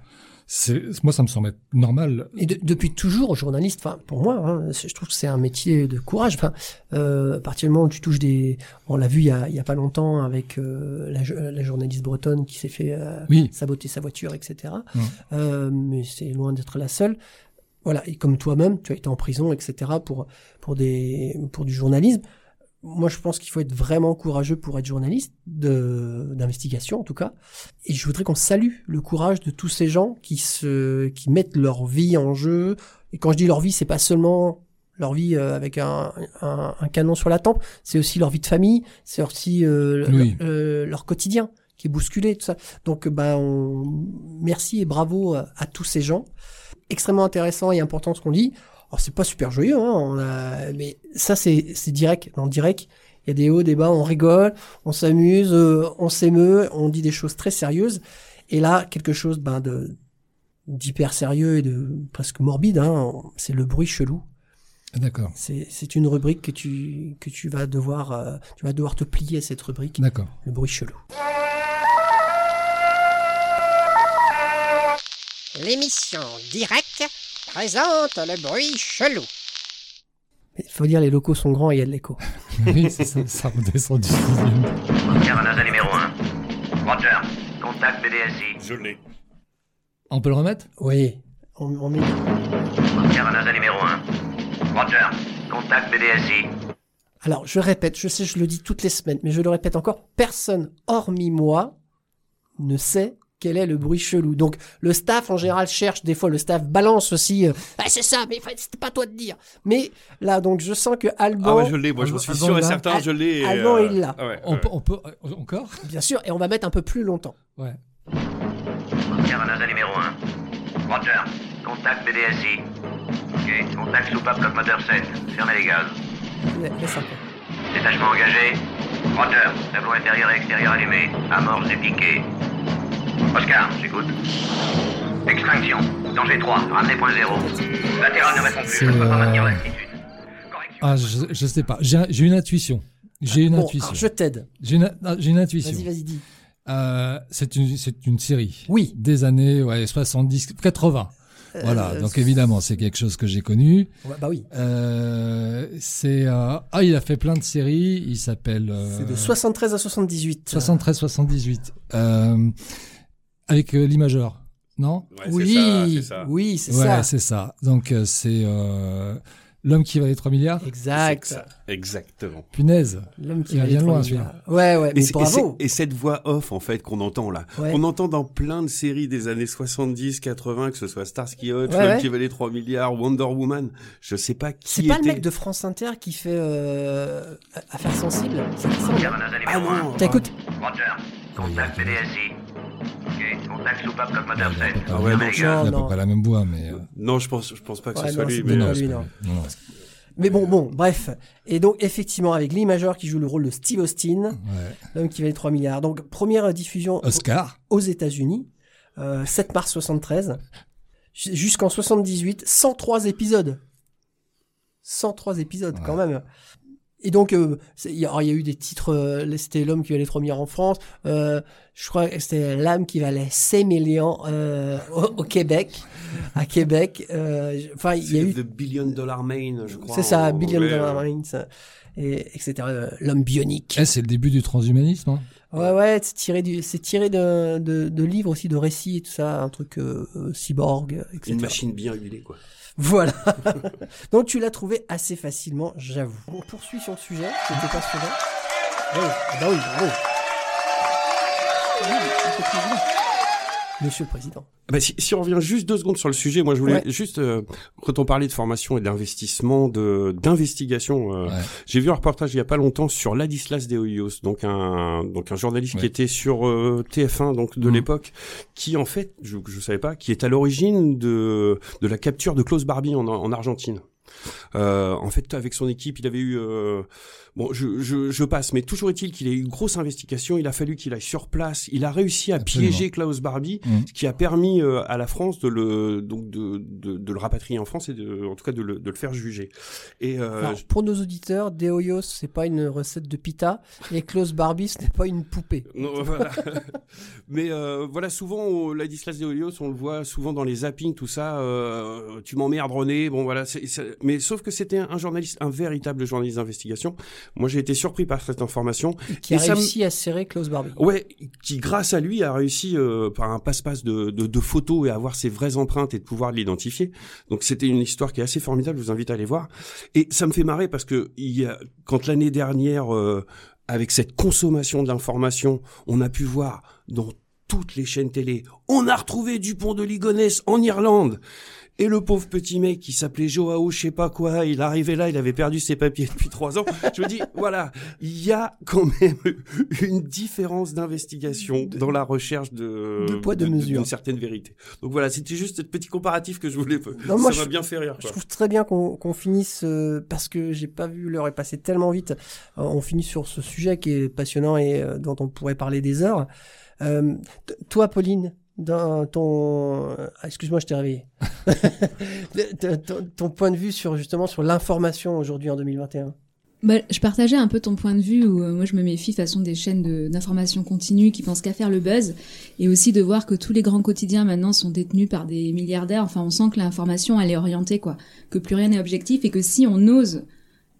moi ça me semble normal. Et de- depuis toujours, journaliste, enfin pour moi, hein, je trouve que c'est un métier de courage. Enfin, euh, à partir du moment où tu touches des, on l'a vu il y a, il y a pas longtemps avec euh, la, jo- la journaliste bretonne qui s'est fait euh, Oui. saboter sa voiture, etc. Euh, mais c'est loin d'être la seule. Voilà, et comme toi-même, tu as été en prison, etc. pour pour des pour du journalisme. Moi, je pense qu'il faut être vraiment courageux pour être journaliste de d'investigation, en tout cas. Et je voudrais qu'on salue le courage de tous ces gens qui se qui mettent leur vie en jeu. Et quand je dis leur vie, c'est pas seulement leur vie euh, avec un, un, un canon sur la tempe, c'est aussi leur vie de famille, c'est aussi euh, Oui. leur, euh, leur quotidien qui est bousculé, tout ça. Donc, ben, on... merci et bravo à, à tous ces gens. Extrêmement intéressant et important ce qu'on dit. Alors, c'est pas super joyeux, hein, on a... mais ça, c'est c'est direct. Dans le direct, il y a des hauts, des bas, on rigole, on s'amuse, euh, on s'émeut, on dit des choses très sérieuses. Et là, quelque chose ben, de d'hyper sérieux et de presque morbide, hein, c'est le bruit chelou. D'accord. C'est c'est une rubrique que tu que tu vas devoir euh, tu vas devoir te plier à cette rubrique, D'accord. le bruit chelou. L'émission Direct présente le bruit chelou. Il faut dire les locaux sont grands et il y a de l'écho. oui, c'est ça, ça redescend du sixième. Numéro 1. Roger. Contact BDSI. Je l'ai. On peut le remettre? Oui, on, on met numéro 1. Roger. Contact BDSI. Alors, je répète, je sais, je le dis toutes les semaines, mais je le répète encore, personne, hormis moi, ne sait quel est le bruit chelou. Donc le staff en général cherche, des fois le staff balance aussi, euh, ah, c'est ça, mais c'était pas toi de dire. Mais là donc je sens que Alban, Ah ouais, je l'ai, moi je Alban- suis Alban sûr et certain, je l'ai. Alban, euh, il l'a. ah ouais, On ouais. peut, on peut euh, encore? Bien sûr, et on va mettre un peu plus longtemps. Ouais. Sierra NASA numéro 1. Roger. Contact BDSI. Ok. Contact soupape bloc moteur 7. Fermez les gaz. La- Laisse un peu. Détachement engagé. Roger. Tableau intérieur et extérieur allumé. Amorce du piqué. Oscar, j'écoute. Extinction. Danger 3. Ramenez point 0. Latéral ne répond plus. Je ne peux pas C'est, maintenir euh, l'altitude. Ah, je, je sais pas. J'ai un- j'ai une intuition. J'ai une Bon, intuition. alors, je t'aide. J'ai une, ah, j'ai une intuition. Vas-y, vas-y, dis. Euh, c'est une, c'est une série. Oui. Des années, ouais, 70, 80. Voilà. Euh, Donc évidemment, c'est quelque chose que j'ai connu. Ouais, bah oui. Euh, c'est, euh, ah, il a fait plein de séries. Il s'appelle, euh, C'est de 73 à 78. 73, 78. Euh, avec euh, l'imageur. Non? Ouais, oui, c'est ça. oui, c'est ouais, ça. c'est ça. Donc, euh, c'est, euh, l'homme qui valait 3 milliards. Exact. Ça, Exactement. Punaise. L'homme qui va les loin, trois celui-là. milliards. Ouais, ouais, Et, mais et bravo. et cette voix off en fait qu'on entend là, Ouais. qu'on entend dans plein de séries des années 70, 80, que ce soit Starsky Hutch, Ouais, L'homme ouais. qui valait 3 milliards, Wonder Woman, je sais pas qui C'est pas le mec de France Inter qui fait euh, Affaires sensibles? C'est ça, Ah numéro 1. non, T'écoutes? Roger. Contact BDSI. Ok. Contact soupape bloc moteur Il a 7. pas- ouais, Fermez non, les je- gaz. Il a à non. peu près la même voix, mais. euh, Non, je pense, je pense pas que Ouais, ce soit non, lui. c'est Mais pas non, lui, c'est non. pas lui. non, non. Mais bon, bon, bref. Et donc, effectivement, avec Lee Major qui joue le rôle de Steve Austin, Ouais. l'homme qui valait 3 milliards. Donc, première diffusion Oscar. aux États-Unis, euh, 7 mars 73, J- jusqu'en 78, 103 épisodes. 103 épisodes, quand même. Et donc, euh, c'est- il y, a alors, il y a eu des titres, euh, c'était l'homme qui valait 3 milliards en France, euh, je crois que c'était l'âme qui valait 6 millions euh, au, au Québec, à Québec. euh, Enfin, il y a C'est eu The Billion Dollar Main, je crois. C'est ça, en Billion anglais, Dollar ça, et etc. euh, L'homme bionique. Eh, c'est le début du transhumanisme. Hein. Ouais, ouais, c'est tiré du, c'est tiré de, de, de livres aussi, de récits et tout ça, un truc euh, cyborg, etc. Une machine bien huilée, quoi. Voilà. Donc tu l'as trouvé assez facilement, j'avoue. On poursuit sur le sujet, c'était passionnant. Oui, ah bah oui, bravo. Monsieur le Président. Bah, si, si on revient juste deux secondes sur le sujet, moi je voulais Ouais. juste euh, quand on parlait de formation et d'investissement, de d'investigation, euh, Ouais. j'ai vu un reportage il y a pas longtemps sur Ladislas de Hoyos, donc un donc un journaliste qui était sur euh, TF1 donc de Mhm. l'époque, qui en fait je je savais pas, qui est à l'origine de de la capture de Klaus Barbie en en Argentine. Euh, en fait, avec son équipe, il avait eu euh, bon, je, je, je passe, mais toujours est-il qu'il a eu une grosse investigation. Il a fallu qu'il aille sur place. Il a réussi à Absolument. piéger Klaus Barbie, Mhm. ce qui a permis euh, à la France de le donc de, de, de le rapatrier en France et de, en tout cas de le, de le faire juger. Et euh, Alors, pour nos auditeurs, Deoyos, c'est pas une recette de pita, et Klaus Barbie, ce n'est pas une poupée. Non, voilà. Mais euh, voilà, souvent, Ladislas de Helios, on le voit souvent dans les zappings, tout ça. euh, tu m'emmerdes, René. Bon, voilà. Mais sauf que c'était un journaliste, un véritable journaliste d'investigation. Moi, j'ai été surpris par cette information. Qui Et a réussi à serrer Klaus Barbie. Ouais, qui grâce à lui a réussi euh, par un passe-passe de, de, de photos et à avoir ses vraies empreintes et de pouvoir l'identifier. Donc c'était une histoire qui est assez formidable. Je vous invite à aller voir. Et ça me fait marrer parce que il y a, quand l'année dernière, euh, avec cette consommation d'informations, on a pu voir dans toutes les chaînes télé, on a retrouvé Dupont de Ligonnès en Irlande. Et le pauvre petit mec qui s'appelait Joao, je sais pas quoi, il arrivait là, il avait perdu ses papiers depuis trois ans. Je me dis, voilà, il y a quand même une différence d'investigation dans la recherche de, de poids, de mesure. d'une certaine vérité. Donc voilà, c'était juste ce petit comparatif que je voulais. Non, moi, ça m'a bien fait rire. Je trouve très bien qu'on qu'on finisse, euh, parce que j'ai pas vu l'heure est passée tellement vite, euh, on finit sur ce sujet qui est passionnant et euh, dont on pourrait parler des heures. Euh, toi, Pauline, dans ton... euh, Excuse-moi, je t'ai réveillé. ton, point de vue sur justement sur l'information aujourd'hui en 2021. Bah, je partageais un peu ton point de vue où euh, moi je me méfie de façon des chaînes de- d'information continue qui pensent qu'à faire le buzz et aussi de voir que tous les grands quotidiens maintenant sont détenus par des milliardaires. Enfin, on sent que l'information elle est orientée quoi, que plus rien n'est objectif et que si on ose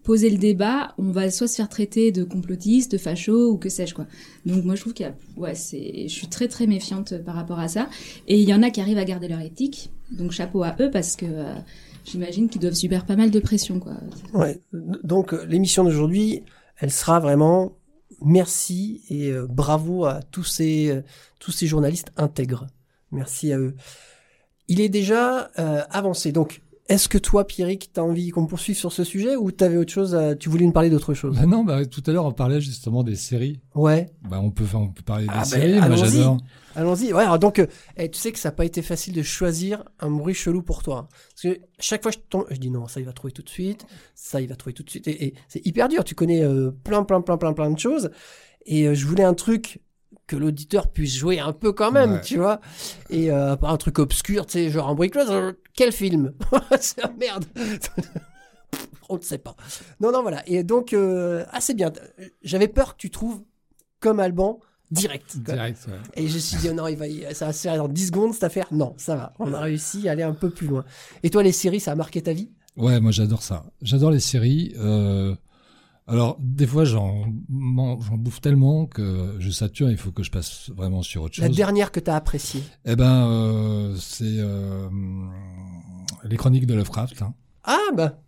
poser le débat, on va soit se faire traiter de complotiste, de facho ou que sais-je quoi. Donc moi je trouve qu'il y a, ouais, c'est, je suis très très méfiante par rapport à ça. Et il y en a qui arrivent à garder leur éthique, donc chapeau à eux parce que euh, j'imagine qu'ils doivent subir pas mal de pression quoi. Ouais. Donc l'émission d'aujourd'hui, elle sera vraiment merci et euh, bravo à tous ces, euh, tous ces journalistes intègres. Merci à eux. Il est déjà avancé. Donc, est-ce que toi, Pierrick, t'as envie qu'on poursuive sur ce sujet ou t'avais autre chose à... Tu voulais nous parler d'autre chose? Bah non, bah, tout à l'heure, on parlait justement des séries. Ouais. Bah, on peut, enfin, on peut parler des Ah, bah, séries. Moi, j'adore. Allons-y. Ouais, alors donc, euh, eh, tu sais que ça n'a pas été facile de choisir un bruit chelou pour toi. Parce que chaque fois je tombe, je dis non, ça il va trouver tout de suite, ça il va trouver tout de suite. Et, et c'est hyper dur. Tu connais euh, plein, plein, plein, plein, plein de choses. Et euh, je voulais un truc que l'auditeur puisse jouer un peu quand même, Ouais. tu vois. Et euh, pas un truc obscur, tu sais, genre un bruit close. euh, Quel film? C'est merde. On ne sait pas. Non, non, voilà. Et donc, euh, ah, c'est bien. J'avais peur que tu trouves comme Alban direct. Direct, ouais. Et je me suis dit, oh non, il va, ça va se faire dans 10 secondes cette affaire. Non, ça va. On a réussi à aller un peu plus loin. Et toi, les séries, ça a marqué ta vie? Ouais, moi j'adore ça. J'adore les séries. Euh, alors des fois j'en bouffe tellement que je sature. Il faut que je passe vraiment sur autre La chose. dernière que tu as appréciée Eh ben euh, c'est euh, les chroniques de Lovecraft. Hein. Ah, bah,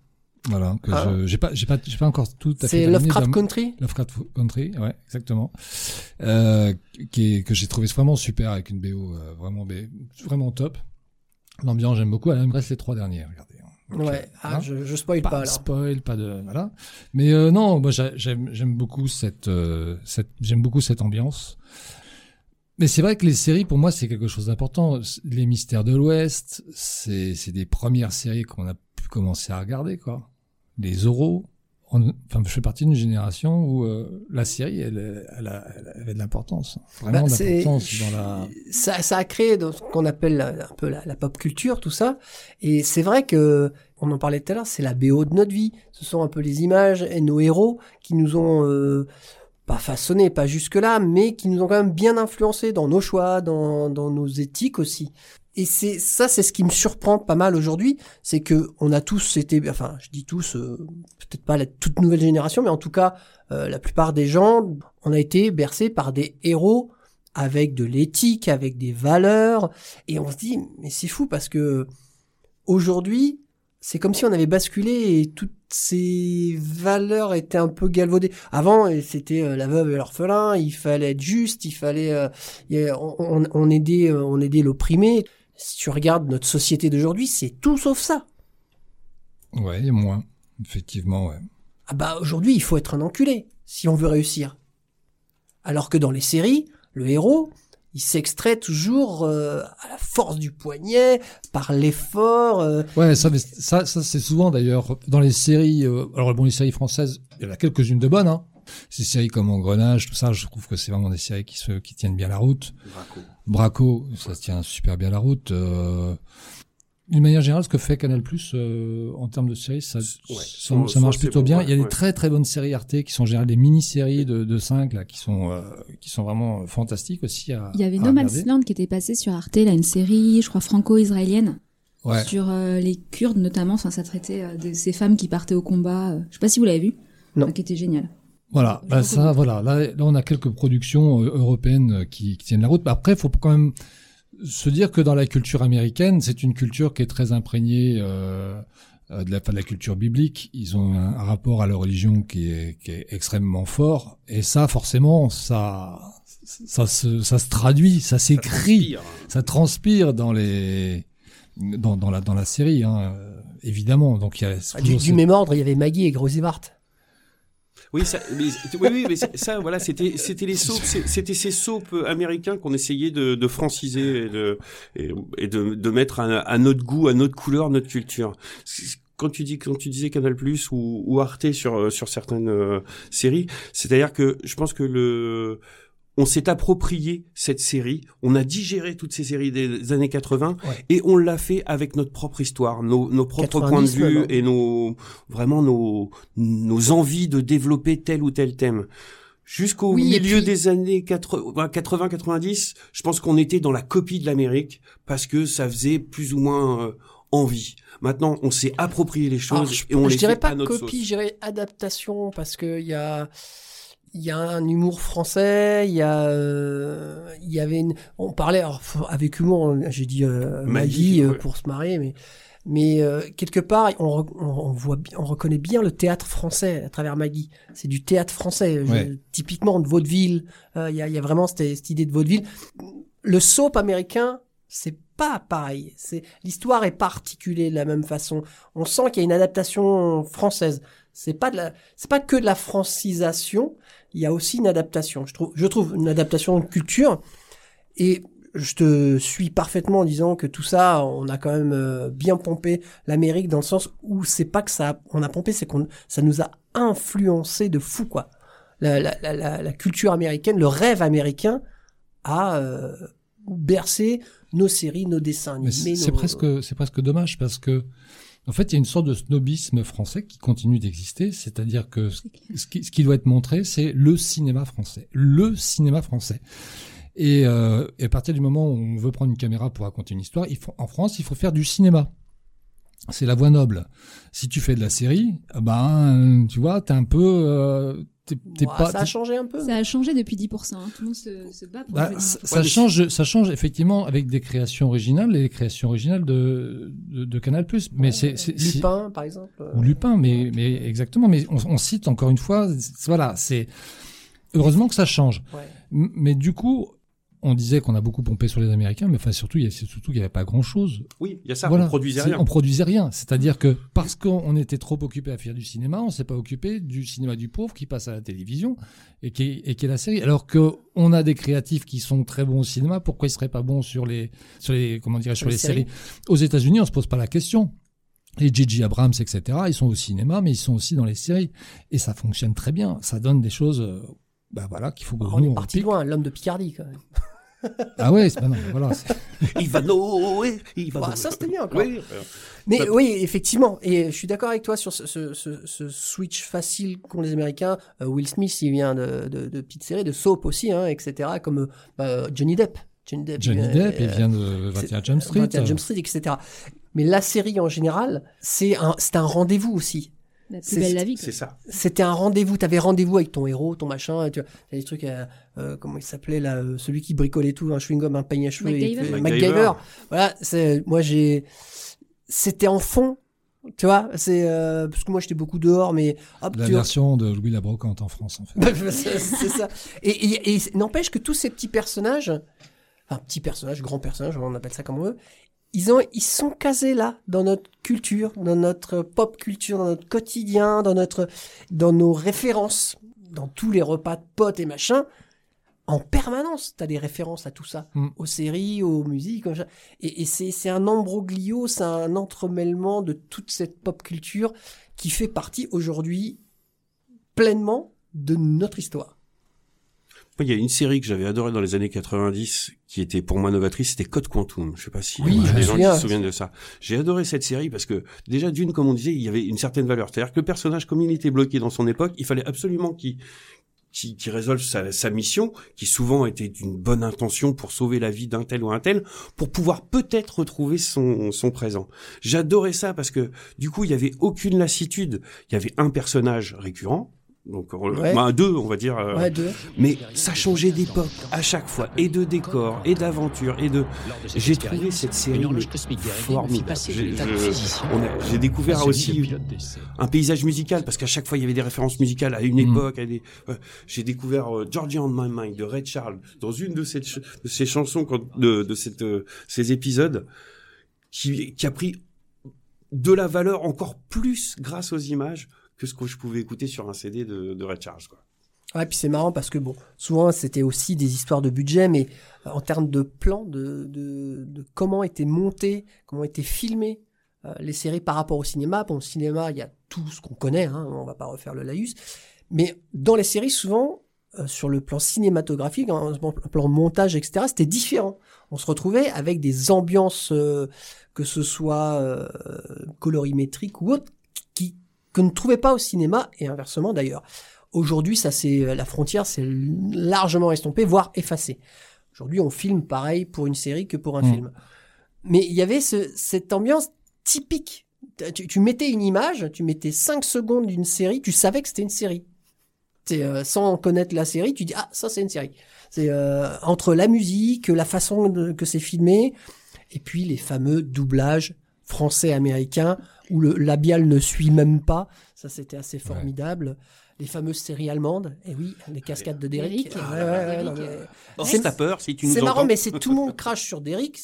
Voilà que Ah. j'ai pas j'ai pas j'ai pas encore tout à fait. c'est Lovecraft Country? Lovecraft Country, ouais, exactement. Euh, qui est, que j'ai trouvé vraiment super avec une BO euh, vraiment vraiment top. L'ambiance j'aime beaucoup. Alors, il me reste les trois dernières. Regardez. Ouais, ah, hein. je, je spoil pas pas, de alors. spoil, pas de voilà. Mais euh, non, moi j'a- j'aime j'aime beaucoup cette euh, cette j'aime beaucoup cette ambiance. Mais c'est vrai que les séries pour moi c'est quelque chose d'important. Les mystères de l'Ouest, c'est c'est des premières séries qu'on a pu commencer à regarder quoi. Les Zorro. On- Enfin, je fais partie d'une génération où euh, la série, elle, elle, a- elle avait de l'importance, vraiment Bah, d'importance dans la. ça, ça a créé dans ce qu'on appelle un peu la, la pop culture, tout ça. Et c'est vrai que, on en parlait tout à l'heure, c'est la BO de notre vie. Ce sont un peu les images et nos héros qui nous ont euh, pas façonné, pas jusque-là, mais qui nous ont quand même bien influencé dans nos choix, dans, dans nos éthiques aussi. Et c'est ça, c'est ce qui me surprend pas mal aujourd'hui, c'est que on a tous été, enfin, je dis tous, euh, peut-être pas la toute nouvelle génération, mais en tout cas, euh, la plupart des gens, on a été bercés par des héros avec de l'éthique, avec des valeurs, et on se dit, mais c'est fou parce que aujourd'hui, c'est comme si on avait basculé et toutes ces valeurs étaient un peu galvaudées. Avant, c'était euh, la veuve et l'orphelin, il fallait être juste, il fallait, euh, on, on, on aidait, euh, on aidait l'opprimé. Si tu regardes notre société d'aujourd'hui, c'est tout sauf ça. Ouais, et moins, effectivement, ouais. Ah bah aujourd'hui, il faut être un enculé si on veut réussir. Alors que dans les séries, le héros, il s'extrait toujours euh, à la force du poignet, par l'effort. euh, Ouais, ça, mais ça, ça c'est souvent d'ailleurs dans les séries. euh, alors bon, les séries françaises, il y en a quelques-unes de bonnes. Hein. Ces séries comme Engrenage, tout ça, je trouve que c'est vraiment des séries qui se, qui tiennent bien la route. Braco. Braco, ça se tient super bien la route. Euh, d'une manière générale, ce que fait Canal Plus euh, en termes de séries, ça, Ouais, ça, ça- ça marche plutôt bon, bien. ouais, Il y a des très très bonnes séries Arte qui sont gérées, des mini-séries de, de 5 là, qui sont euh, qui sont vraiment fantastiques aussi à. Il y avait No Man's. Land qui était passé sur Arte, là, une série, je crois, franco-israélienne, Ouais. sur euh, les Kurdes notamment. Enfin, ça traitait euh, de ces femmes qui partaient au combat. euh, je sais pas si vous l'avez vu. Non. Qui était génial. Voilà, bah ça, voilà. Là, là, on a quelques productions euh, européennes euh, qui, qui tiennent la route. Après, il faut quand même se dire que dans la culture américaine, c'est une culture qui est très imprégnée euh, euh, de, la, de la culture biblique. Ils ont un, un rapport à la religion qui est, qui est extrêmement fort. Et ça, forcément, ça, ça, se, ça se traduit, ça s'écrit, Transpire. ça transpire dans les dans, dans la dans la série, hein, évidemment. Donc il y a Ah, du, du même ordre, il y avait Maggie et Grosivart. Oui, ça, mais, oui, oui, mais ça, voilà, c'était, c'était les soaps, c'était ces soaps américains qu'on essayait de, de franciser et de, et, de, de mettre à, à notre goût, à notre couleur, notre culture. Quand tu dis, quand tu disais Canal Plus ou, ou Arte sur euh, sur certaines euh, séries, c'est-à-dire que je pense que le on s'est approprié cette série, on a digéré toutes ces séries des années 80 Ouais. et on l'a fait avec notre propre histoire, nos, nos propres 90 points de vue hein. et nos vraiment nos nos envies de développer tel ou tel thème. Jusqu'au Oui, milieu puis- des années 80-90, je pense qu'on était dans la copie de l'Amérique parce que ça faisait plus ou moins euh, envie. Maintenant, on s'est approprié les choses Alors, je, et on je les dirais fait pas à notre copie, sauce. je dirais adaptation parce que il y a il y a un humour français, il y a euh, il y avait une on parlait alors, avec humour, j'ai dit euh, Maggie, Maggie euh, ouais. pour se marrer mais Mais euh, quelque part, on, on, on voit, on reconnaît bien le théâtre français à travers Maggie. C'est du théâtre français, je- typiquement de vaudeville. Euh, Il y, a, y a vraiment cette, cette idée de vaudeville. Le soap américain, c'est pas pareil. C'est l'histoire est pas articulée de la même façon. On sent qu'il y a une adaptation française. C'est pas de la, c'est pas que de la francisation. Il y a aussi une adaptation. Je trouve, je trouve une adaptation de culture. Et je te suis parfaitement en disant que tout ça, on a quand même euh, bien pompé l'Amérique dans le sens où c'est pas que ça, on a pompé, c'est qu'on, ça nous a influencé de fou quoi. La, la, la, la, culture américaine, le rêve américain a euh, bercé nos séries, nos dessins animés. c'est c'est nos- presque, c'est presque dommage parce que, en fait, il y a une sorte de snobisme français qui continue d'exister, c'est-à-dire que ce ce qui, ce qui doit être montré, c'est le cinéma français, le cinéma français. Et, euh, et à partir du moment où on veut prendre une caméra pour raconter une histoire, il faut, en France, il faut faire du cinéma. C'est la voie noble. Si tu fais de la série, ben, tu vois, t'es un peu, euh, t'es pas, ça a changé un peu. Ça a changé depuis 10%. hein. Tout le monde se, se bat pour bah, ça, 10%. ça change, ça change effectivement avec des créations originales, les créations originales de, de, de Canal+. Mais c'est, c'est, c'est- Lupin, par exemple. ou Lupin, mais, mais exactement. Mais on, on cite encore une fois, c'est- voilà, c'est heureusement que ça change. Ouais. Mais du coup, on disait qu'on a beaucoup pompé sur les Américains, mais enfin surtout, il y a, c'est surtout qu'il n'y avait pas grand chose. Oui, il y a ça, Voilà. on produisait rien. On produisait rien. C'est-à-dire que parce qu'on on était trop occupé à faire du cinéma, on s'est pas occupé du cinéma du pauvre qui passe à la télévision et qui est, et qui est la série. Alors que on a des créatifs qui sont très bons au cinéma, pourquoi ils seraient pas bons sur les, sur les, comment sur les, séries? Aux États-Unis, on se pose pas la question. Les J.J. Abrams, etc., ils sont au cinéma, mais ils sont aussi dans les séries. Et ça fonctionne très bien. Ça donne des choses, euh, bah voilà, qu'il faut que on nous, est parti loin, l'homme de Picardie quand même. Ah ouais, c'est, bah non, voilà. c'est- Ivano, oui, Ivano. Bah, ça, c'était bien. Oui, Mais Ça- oui, effectivement, et je suis d'accord avec toi sur ce, ce, ce, ce switch facile qu'ont les Américains. Euh, Will Smith, il vient de, de, de petites séries, de soap aussi, hein, etc. Comme euh, bah, Johnny Depp. Johnny Depp, Johnny euh, Depp, il vient de 21 Jump Street. 21 Jump Street, etc. Mais la série en général, c'est un, c'est un rendez-vous aussi. La plus c'est- belle la vie. quoi. c'est ça. C'était un rendez-vous. T'avais rendez-vous avec ton héros, ton machin. Tu vois, des trucs, euh, euh, comment il s'appelait là, euh, celui qui bricolait tout, un chewing-gum, un peigne à cheveux. MacGyver. et- MacGyver. MacGyver. Voilà, c'est, moi j'ai, c'était en fond. Tu vois, c'est euh, parce que moi j'étais beaucoup dehors, mais hop, La tu vois. version de Louis Labrocante en France, en fait. c'est c'est ça. Et, et, et n'empêche que tous ces petits personnages, enfin petits personnages, grands personnages, on appelle ça comme on veut, ils ont, ils sont casés là dans notre culture, dans notre pop culture, dans notre quotidien, dans notre, dans nos références, dans tous les repas de potes et machin. En permanence, t'as des références à tout ça, Mm. aux séries, aux musiques, comme ça. Et, et c'est un ambroglio, c'est un entremêlement de toute cette pop culture qui fait partie aujourd'hui pleinement de notre histoire. Il y a une série que j'avais adorée dans les années 90 qui était pour moi novatrice, c'était Code Quantum. Je sais pas si Oui, des gens qui se souviennent de ça. J'ai adoré cette série parce que déjà d'une, comme on disait, il y avait une certaine valeur. C'est-à-dire que le personnage, comme il était bloqué dans son époque, il fallait absolument qu'il qui, qui résolve sa, sa mission, qui souvent était d'une bonne intention pour sauver la vie d'un tel ou un tel, pour pouvoir peut-être retrouver son, son présent. J'adorais ça parce que du coup, il y avait aucune lassitude. Il y avait un personnage récurrent, donc euh, Ouais. bah, deux, on va dire. euh, Ouais, deux. mais ça changeait d'époque à chaque fois, et de décor, et d'aventure, et de. J'ai trouvé cette série formidable. J'ai je- on a- j'ai découvert aussi un paysage musical parce qu'à chaque fois il y avait des références musicales à une Mm. époque. à des- euh, J'ai découvert euh, Georgia on My Mind de Ray Charles dans une de, cette ch- de ces chansons quand- de, de cette, euh, ces épisodes qui, qui a pris de la valeur encore plus grâce aux images que ce que je pouvais écouter sur un CD de, de Ray Charles. Quoi. Ouais, puis c'est marrant parce que bon, souvent c'était aussi des histoires de budget, mais euh, en termes de plan, de, comment étaient montées, comment étaient filmées euh, les séries par rapport au cinéma. Bon, au cinéma, il y a tout ce qu'on connaît, hein, on va pas refaire le laïus, mais dans les séries, souvent, euh, sur le plan cinématographique, en en plan montage, etc., c'était différent. On se retrouvait avec des ambiances, que ce soit colorimétriques ou autres, que ne trouvait pas au cinéma et inversement d'ailleurs. Aujourd'hui, ça c'est la frontière, c'est largement estompée, voire effacée. Aujourd'hui, on filme pareil pour une série que pour un Mm. film. Mais il y avait ce- cette ambiance typique. Tu, tu mettais une image, tu mettais 5 secondes d'une série, tu savais que c'était une série. C'est, euh, sans connaître la série, tu dis ah ça c'est une série. C'est euh, entre la musique, la façon de- que c'est filmé, et puis les fameux doublages français-américain où le labial ne suit même pas. Ça, c'était assez formidable. Les fameuses séries allemandes. Et oui, les cascades de Derrick. Ah, ouais, ouais, non, mais- Horst Tapper, si tu nous c'est marrant, mais c'est tout le monde crache sur Derrick.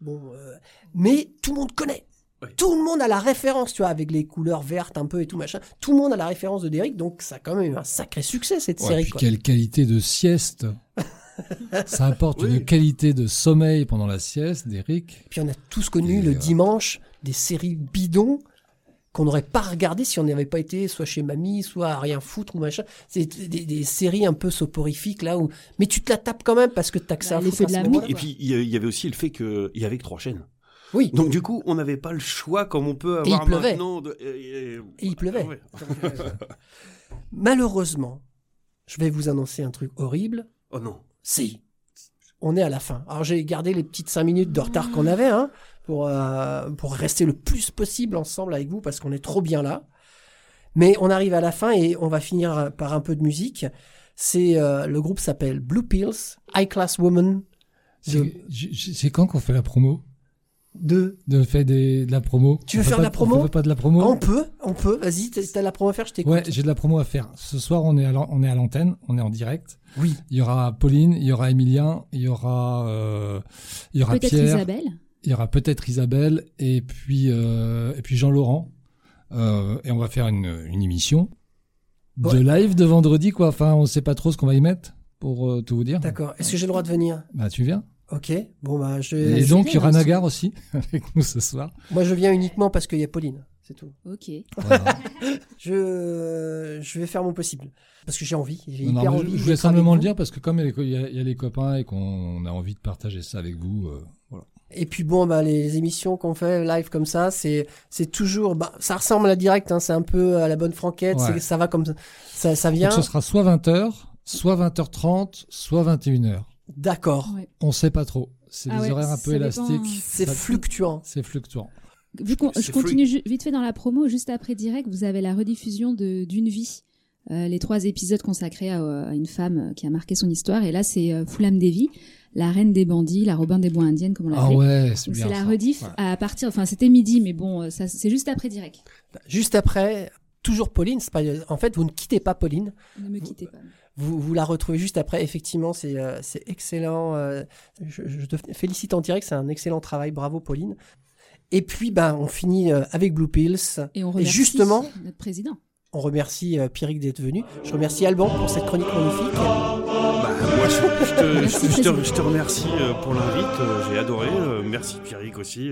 Bon, euh, mais tout le monde connaît. Tout le monde a la référence, tu vois, avec les couleurs vertes un peu et tout machin. Tout le monde a la référence de Derrick, donc ça a quand même eu un sacré succès cette Ouais, série. puis quoi. quelle qualité de sieste. Ça apporte Oui. une qualité de sommeil pendant la sieste, d'Eric. Puis on a tous connu Et, le euh, dimanche des séries bidons qu'on n'aurait pas regardé si on n'avait pas été soit chez mamie, soit à rien foutre ou machin. C'est des, des séries un peu soporifiques là où, mais tu te la tapes quand même parce que t'as que ça. Bah, à de la. Et puis, il y avait aussi le fait qu'il y avait que trois chaînes. Oui. Donc, du coup, on n'avait pas le choix comme on peut Et il avoir pleuvait. maintenant. de- et, et- Et il pleuvait. Ouais. Donc, euh, Malheureusement, je vais vous annoncer un truc horrible. Oh non. Si. On est à la fin. Alors j'ai gardé les petites cinq minutes de retard qu'on avait hein, pour, euh, pour rester le plus possible ensemble avec vous parce qu'on est trop bien là. Mais on arrive à la fin et on va finir par un peu de musique. C'est euh, le groupe s'appelle Blue Pills, High Class Woman. C'est quand qu'on fait la promo? De. De fait des, de la promo Tu veux faire pas- la promo On fait pas de la promo On peut, on peut. Vas-y, t'as t'as la promo à faire, je t'écoute. Ouais, j'ai de la promo à faire. Ce soir, on est à l'an- on est à l'antenne, on est en direct. Oui. Il y aura Pauline, il y aura Emilien, il y aura, euh, il y aura Peut-être Pierre, Isabelle. il y aura peut-être Isabelle et puis euh, et puis Jean Laurent. Euh, et on va faire une, une émission de Ouais. live de vendredi quoi. Enfin, on sait pas trop ce qu'on va y mettre pour euh, tout vous dire. D'accord. Est-ce que j'ai le droit de venir? Bah tu viens. Ok. Bon bah je. Et donc il y aura aussi. Nagar aussi avec nous ce soir. Moi je viens uniquement parce qu'il y a Pauline. C'est tout. Ok. Voilà. Je, je vais faire mon possible. Parce que j'ai envie. J'ai Non, hyper mais envie. je, voulais simplement le dire parce que comme il y a les, il y a- il y a les copains et qu'on a envie de partager ça avec vous, euh, voilà. Et puis bon, bah, les émissions qu'on fait live comme ça, c'est, c'est toujours, bah, ça ressemble à la direct, hein, c'est un peu à la bonne franquette, Ouais. c'est- ça va comme ça, ça, ça vient. Donc ce sera soit 20h, soit 20h30, soit 21h. D'accord. Ouais. On sait pas trop. C'est Ah des ouais, horaires un peu élastiques. C'est fluctuant. C'est fluctuant. Vu je continue vite fait dans la promo, juste après direct, vous avez la rediffusion de D'une vie, euh, les trois épisodes consacrés à, à une femme euh, qui a marqué son histoire. Et là, c'est euh, Fulam Devi, la reine des bandits, la Robin des bois indiennes, comme on Ah l'appelait. ouais, c'est bien. c'est la rediff Ouais. à partir, enfin c'était midi, mais bon, euh, ça, c'est juste après direct. Juste après, toujours Pauline, pas, en fait, vous ne quittez pas Pauline. Ne me quittez pas. Vous, vous la retrouvez juste après. Effectivement, c'est, euh, c'est excellent. euh, je, je te félicite en direct, c'est un excellent travail. Bravo, Pauline. Et puis, ben, on finit euh, avec Blue Pills. Et on remercie justement- notre président. On remercie euh, Pierrick d'être venu. Je remercie Alban pour cette chronique magnifique. Bah, moi, je, je te, Merci, je- je te- président. je te remercie euh, pour l'invite. J'ai adoré. Merci Pierrick aussi.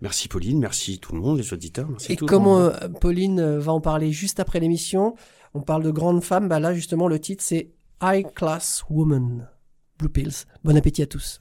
Merci Pauline. Merci tout le monde, les auditeurs. Merci Et tout le comme monde. Pauline va en parler juste après l'émission, on parle de grandes femmes, bah là justement le titre c'est High Class Woman. Blue Pills. Bon appétit à tous.